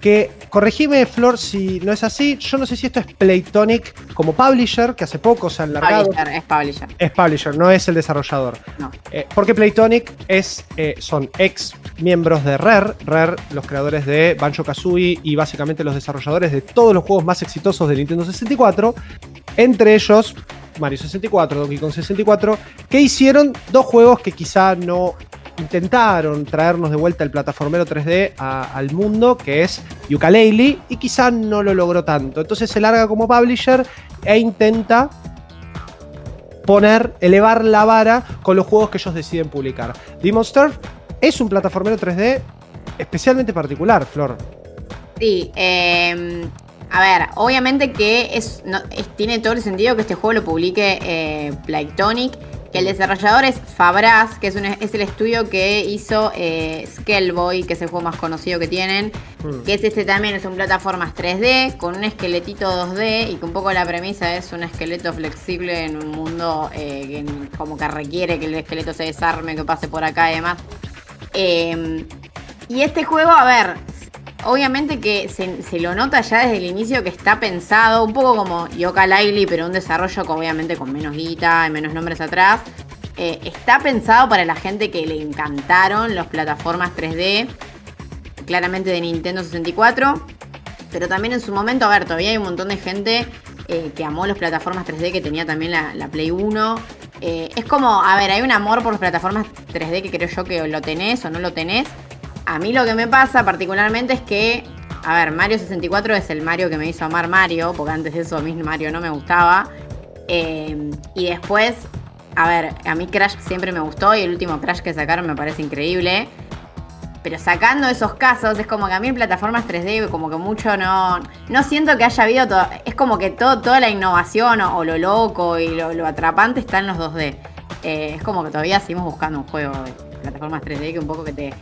que, corregime Flor si no es así, yo no sé si esto es Playtonic como publisher, que hace poco se han largado. Publisher, es publisher. Es publisher, no es el desarrollador. No. Eh, porque Playtonic es, eh, son ex miembros de Rare, Rare, los creadores de Banjo Kazooie y básicamente los desarrolladores de todos los juegos más exitosos de Nintendo 64, entre ellos Mario 64, Donkey Kong 64, que hicieron dos juegos que quizá no intentaron traernos de vuelta el plataformero 3D a- al mundo, que es Yooka-Laylee, y quizá no lo logró tanto. Entonces se larga como publisher e intenta poner, elevar la vara con los juegos que ellos deciden publicar. Demon's Turf es un plataformero 3D especialmente particular, Flor. Sí, eh, a ver, obviamente que es- tiene todo el sentido que este juego lo publique eh, Playtonic, que el desarrollador es Fabraz, que es, un- es el estudio que hizo eh, Skellboy, que es el juego más conocido que tienen, Mm. que es este también, es un plataformas 3D con un esqueletito 2D y que un poco la premisa es un esqueleto flexible en un mundo eh, que como que requiere que el esqueleto se desarme, que pase por acá y demás. Eh, y este juego, a ver, obviamente que se, lo nota ya desde el inicio que está pensado, un poco como Yoka Laylee, pero un desarrollo que obviamente con menos guita y menos nombres atrás. Eh, está pensado para la gente que le encantaron las plataformas 3D, claramente de Nintendo 64. Pero también en su momento, a ver, todavía hay un montón de gente eh, que amó las plataformas 3D que tenía también la, la Play 1. Eh, es como, a ver, hay un amor por las plataformas 3D que creo yo que lo tenés o no lo tenés. A mí lo que me pasa particularmente es que, a ver, Mario 64 es el Mario que me hizo amar Mario, porque antes de eso a mí Mario no me gustaba. Eh, y después, a ver, a mí Crash siempre me gustó y el último Crash que sacaron me parece increíble. Pero sacando esos casos, es como que a mí en plataformas 3D, como que mucho no. No siento que haya habido todo. Es como que todo, toda la innovación o, lo loco y lo, lo atrapante está en los 2D. Eh, es como que todavía seguimos buscando un juego de plataformas 3D que un poco que te.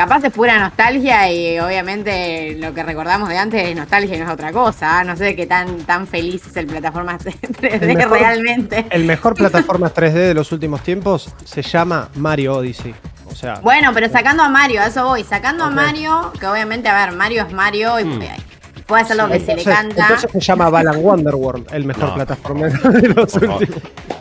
Capaz es pura nostalgia y obviamente lo que recordamos de antes es nostalgia y no es otra cosa. ¿ah? No sé qué tan, tan feliz es el plataformas 3D El mejor- realmente. El mejor plataforma 3D de los últimos tiempos se llama Mario Odyssey. O sea, Bueno, pero sacando a Mario, a eso voy. Sacando a Mario, que obviamente, a ver, Mario es Mario y Hmm. Puede hacer lo que se le entonces, canta. entonces se llama Balan Wonderworld, el mejor No. plataformero de los últimos.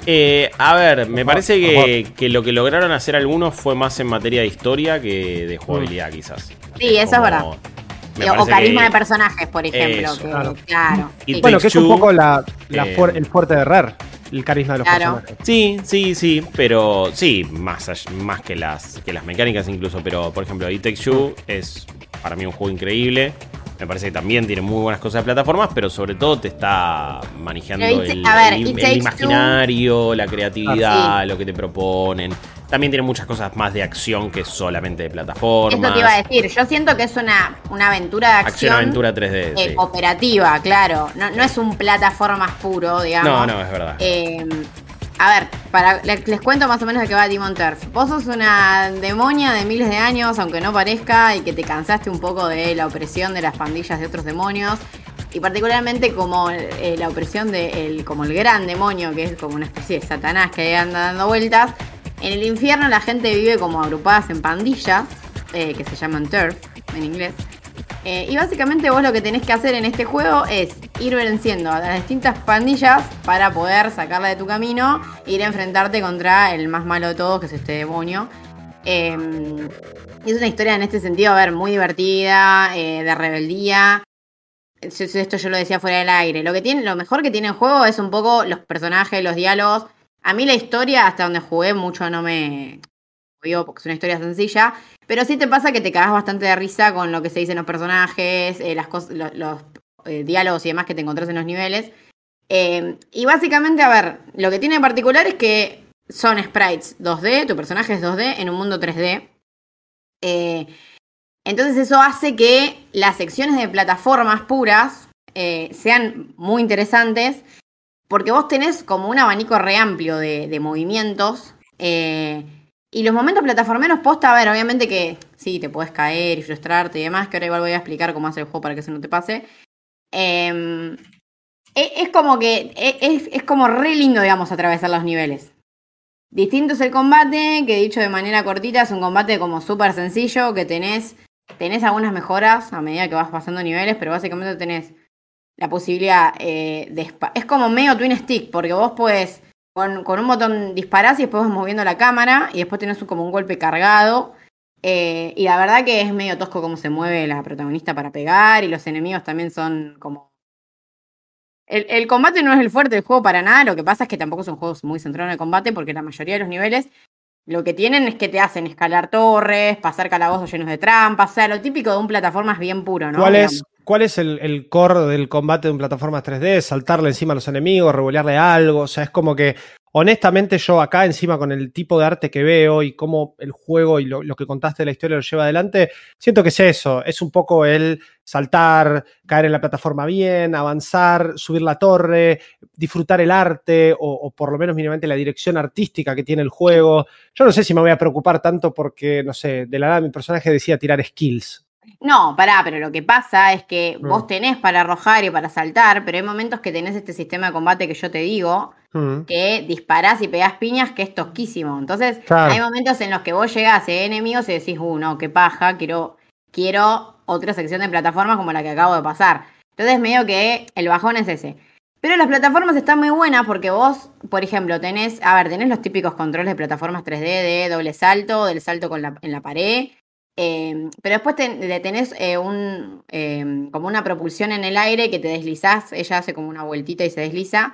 Eh, a ver, me parece que, que lo que lograron hacer algunos fue más en materia de historia que de jugabilidad, quizás. Sí, eso es verdad. o carisma que- de personajes, por ejemplo. Eso, que- claro. claro. Sí. Bueno, que es un poco la, la eh, fuer- el fuerte de Rare, el carisma de los Claro. personajes. Sí, sí, sí, pero sí, más, más que, las, que las mecánicas incluso, pero por ejemplo, It Takes Two es para mí un juego increíble. Me parece que también tiene muy buenas cosas de plataformas, pero sobre todo te está manejando el, ver, el- imaginario, la creatividad, Ah, lo que te proponen. También tiene muchas cosas más de acción que solamente de plataformas. Eso te iba a decir. Yo siento que es una, una aventura de acción. Acción-aventura 3D. eh, sí. cooperativa, claro. No, no es un plataformas puro, digamos. No, no, es verdad. Eh, a ver, para, les, les cuento más o menos de qué va Demon Turf. Vos sos una demonia de miles de años, aunque no parezca, y que te cansaste un poco de la opresión de las pandillas de otros demonios. Y particularmente como eh, la opresión de el, como el gran demonio, que es como una especie de satanás que anda dando vueltas. En el infierno la gente vive como agrupadas en pandillas, eh, que se llaman turf en inglés. Eh, y básicamente vos lo que tenés que hacer en este juego es ir venciendo a las distintas pandillas para poder sacarla de tu camino e ir a enfrentarte contra el más malo de todos, que es este demonio. Eh, es una historia en este sentido, a ver, muy divertida, eh, de rebeldía. esto yo lo decía fuera del aire, lo que tiene, lo mejor que tiene el juego es un poco los personajes, los diálogos. A mí la historia, hasta donde jugué, mucho no me porque es una historia sencilla. Pero sí te pasa que te cagas bastante de risa con lo que se dicen los personajes, eh, las cosas, los, eh, diálogos y demás que te encontrás en los niveles. Eh, y básicamente, a ver, lo que tiene en particular es que son sprites 2D, tu personaje es 2D en un mundo 3D. entonces eso hace que las secciones de plataformas puras sean muy interesantes porque vos tenés como un abanico re amplio de, movimientos. Y los momentos plataformeros posta, a ver, obviamente que sí, te puedes caer y frustrarte y demás, que ahora igual voy a explicar cómo hace el juego para que eso no te pase. Em, e, es, como que e, es, es, como re lindo, digamos, atravesar los niveles. Distinto es el combate, que dicho de manera cortita, es un combate como súper sencillo, que tenés, tenés algunas mejoras a medida que vas pasando niveles, pero básicamente tenés la posibilidad eh, de... Es como medio twin stick, porque vos puedes con, un botón disparás y después vas moviendo la cámara y después tenés como un golpe cargado. Eh, y la verdad que es medio tosco cómo se mueve la protagonista para pegar y los enemigos también son como... El, combate no es el fuerte del juego para nada, lo que pasa es que tampoco son juegos muy centrados en el combate porque la mayoría de los niveles lo que tienen es que te hacen escalar torres, pasar calabozos llenos de trampas, o sea, lo típico de un plataformas bien puro, ¿no? ¿Cuál es, ¿Cuál es el, core del combate de un plataforma 3D? Saltarle encima a los enemigos, revolearle algo. O sea, es como que, honestamente, yo acá encima con el tipo de arte que veo y cómo el juego y lo, que contaste de la historia lo lleva adelante, siento que es eso. Es un poco el saltar, caer en la plataforma bien, avanzar, subir la torre, disfrutar el arte o, por lo menos mínimamente la dirección artística que tiene el juego. Yo no sé si me voy a preocupar tanto porque, no sé, de la nada mi personaje decía tirar skills. No, pará, pero lo que pasa es que mm. vos tenés para arrojar y para saltar, pero hay momentos que tenés este sistema de combate que yo te digo, mm. que disparás y pegás piñas, que es tosquísimo. Entonces, hay momentos en los que vos llegás a enemigos y decís, uh, no, qué paja, quiero, quiero otra sección de plataformas como la que acabo de pasar. Entonces, medio que el bajón es ese. Pero las plataformas están muy buenas porque vos, por ejemplo, tenés, a ver, tenés los típicos controles de plataformas 3D de doble salto, del salto con la, en la pared, Em, pero después te, tenés eh, un, em, como una propulsión en el aire que te deslizás, ella hace como una vueltita y se desliza.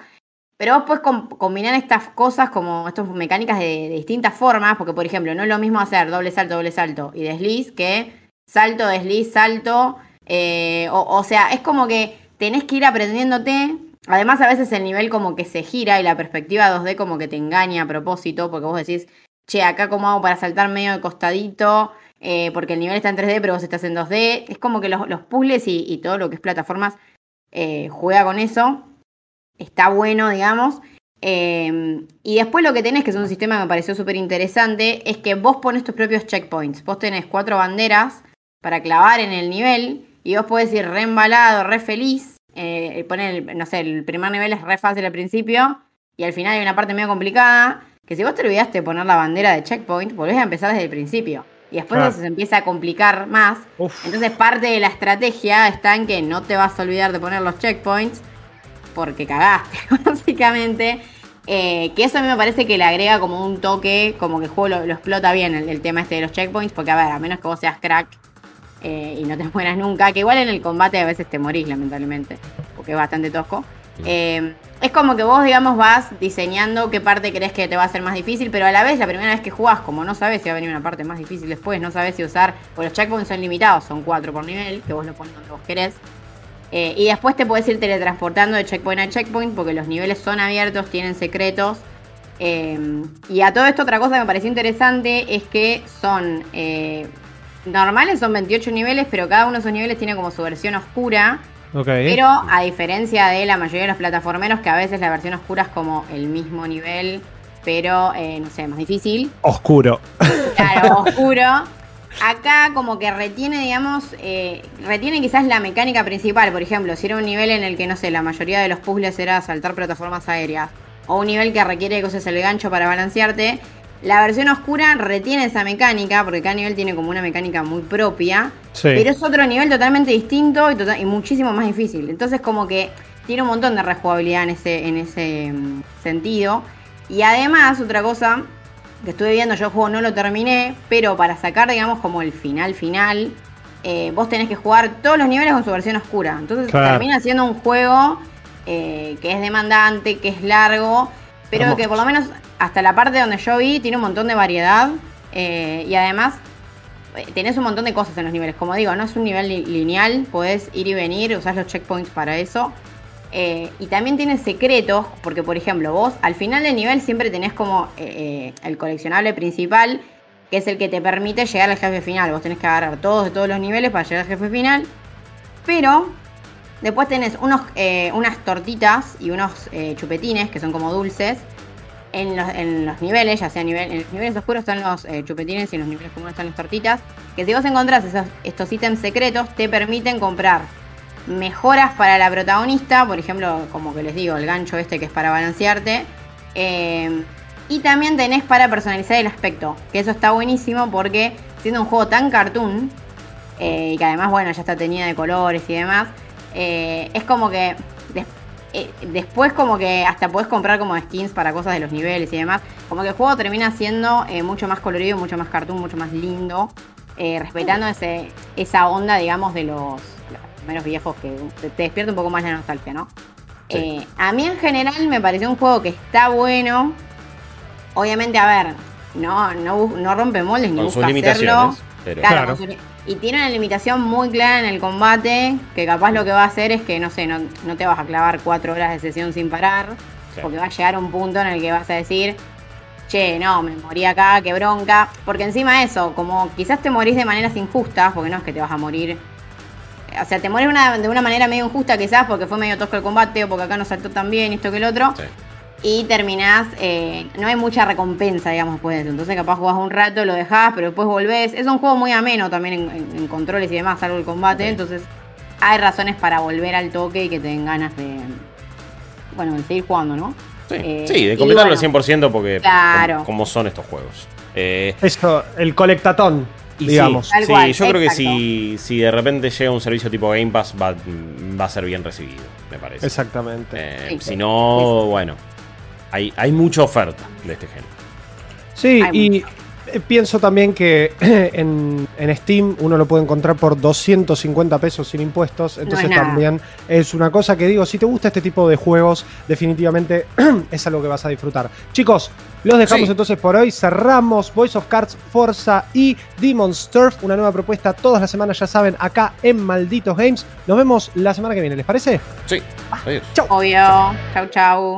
Pero vos puedes combinar estas cosas como estas mecánicas de, distintas formas, porque por ejemplo, no es lo mismo hacer doble salto, doble salto y desliz que salto, desliz, salto. Eh, o, sea, es como que tenés que ir aprendiéndote. Además, a veces el nivel como que se gira y la perspectiva 2D como que te engaña a propósito, porque vos decís, che, acá cómo hago para saltar medio de costadito, eh, porque el nivel está en 3D, pero vos estás en 2D. Es como que los, puzzles y, todo lo que es plataformas eh, juega con eso. Está bueno, digamos. Em, y después lo que tenés, que es un sistema que me pareció súper interesante, es que vos pones tus propios checkpoints. Vos tenés cuatro banderas para clavar en el nivel y vos podés ir re embalado, re feliz. Eh, poner, no sé, el primer nivel es re fácil al principio y al final hay una parte medio complicada. Que si vos te olvidaste de poner la bandera de checkpoint, volvés a empezar desde el principio y después se empieza a complicar más. Entonces parte de la estrategia está en que no te vas a olvidar de poner los checkpoints porque cagaste, básicamente. Eh, que eso a mí me parece que le agrega como un toque, como que el juego lo, explota bien el, tema este de los checkpoints, porque a ver, a menos que vos seas crack eh, y no te mueras nunca, que igual en el combate a veces te morís lamentablemente, porque es bastante tosco. Eh, es como que vos, digamos, vas diseñando qué parte crees que te va a ser más difícil, pero a la vez, la primera vez que jugás, como no sabes si va a venir una parte más difícil después, no sabes si usar, porque los checkpoints son limitados, son cuatro por nivel, que vos lo pones donde vos querés. Eh, y después te puedes ir teletransportando de checkpoint a checkpoint, porque los niveles son abiertos, tienen secretos. Eh, y a todo esto, otra cosa que me pareció interesante es que son normales, son 28 niveles, pero cada uno de esos niveles tiene como su versión oscura pero a diferencia de la mayoría de los plataformeros, que a veces la versión oscura es como el mismo nivel, pero eh, no sé, más difícil. Oscuro. Claro, oscuro. Acá como que retiene, digamos, eh, retiene quizás la mecánica principal. Por ejemplo, si era un nivel en el que, no sé, la mayoría de los puzzles era saltar plataformas aéreas, o un nivel que requiere que uses el gancho para balancearte, la versión oscura retiene esa mecánica, porque cada nivel tiene como una mecánica muy propia, pero es otro nivel totalmente distinto y, tota-, y, muchísimo más difícil. Entonces como que tiene un montón de rejugabilidad en ese, en ese mm, sentido. Y además, otra cosa que estuve viendo, yo el juego no lo terminé, pero para sacar, digamos, como el final final, eh, vos tenés que jugar todos los niveles con su versión oscura. Entonces Claro. termina siendo un juego eh, que es demandante, que es largo, pero que por lo menos hasta la parte donde yo vi tiene un montón de variedad. eh, y además eh, tenés un montón de cosas en los niveles. Como digo, no es un nivel li- lineal, podés ir y venir, usás los checkpoints para eso. Eh, y también tiene secretos, porque por ejemplo, vos al final del nivel siempre tenés como el coleccionable principal, que es el que te permite llegar al jefe final. Vos tenés que agarrar todos de todos los niveles para llegar al jefe final. Pero después tenés unos, unas tortitas y unos chupetines, que son como dulces, en los, niveles, ya sea nivel, en los niveles oscuros están los eh, chupetines y en los niveles comunes están las tortitas, que si vos encontrás esos- estos ítems secretos, te permiten comprar mejoras para la protagonista, por ejemplo, como que les digo, el gancho este que es para balancearte. eh, y también tenés para personalizar el aspecto, que eso está buenísimo porque siendo un juego tan cartoon, eh, y que además, bueno, ya está teñida de colores y demás, es como que eh, después como que hasta podés comprar como skins para cosas de los niveles y demás, como que el juego termina siendo eh, mucho más colorido, mucho más cartoon, mucho más lindo, eh, respetando ese, esa onda, digamos, de los, los primeros viejos que te, te despierta un poco más la nostalgia, ¿no? Sí. Eh, a mí en general me pareció un juego que está bueno. Obviamente, a ver, no, no, no rompe moldes ni Con sus busca limitaciones. hacerlo. Pero Claro, y tiene una limitación muy clara en el combate, que capaz lo que va a hacer es que, no sé, no, no te vas a clavar cuatro horas de sesión sin parar, Sí. porque va a llegar un punto en el que vas a decir, che, no, me morí acá, qué bronca, porque encima de eso, como quizás te morís de maneras injustas, porque no es que te vas a morir, o sea, te morís una- de una manera medio injusta quizás porque fue medio tosco el combate o porque acá no saltó tan bien, esto que el otro, sí. Y terminás, eh, no hay mucha recompensa, digamos, después de eso. Entonces capaz jugás un rato, lo dejás, pero después volvés. Es un juego muy ameno también en, en- en controles y demás, salvo el combate. Entonces hay razones para volver al toque y que te den ganas de, bueno, de seguir jugando, ¿no? Sí, Eh, sí, de completarlo al bueno, 100% porque Claro. como, como son estos juegos. Eh, Esto, el colectatón, y digamos. sí, Tal sí, cual, yo creo que si, si de repente llega un servicio tipo Game Pass va, va a ser bien recibido, me parece. Exactamente. Eh, Sí, si sí. no, bueno, hay, hay mucha oferta de este género. Sí, Hay y eh, pienso también que en, en Steam uno lo puede encontrar por 250 pesos sin impuestos. Entonces también es una cosa que digo, si te gusta este tipo de juegos, definitivamente es algo que vas a disfrutar. Chicos, los dejamos Sí. entonces por hoy. Cerramos Voice of Cards, Forza y Demon's Turf. Una nueva propuesta todas las semanas, ya saben, acá en Malditos Games. Nos vemos la semana que viene, ¿les parece? Sí, adiós. Obvio. Chau, chau.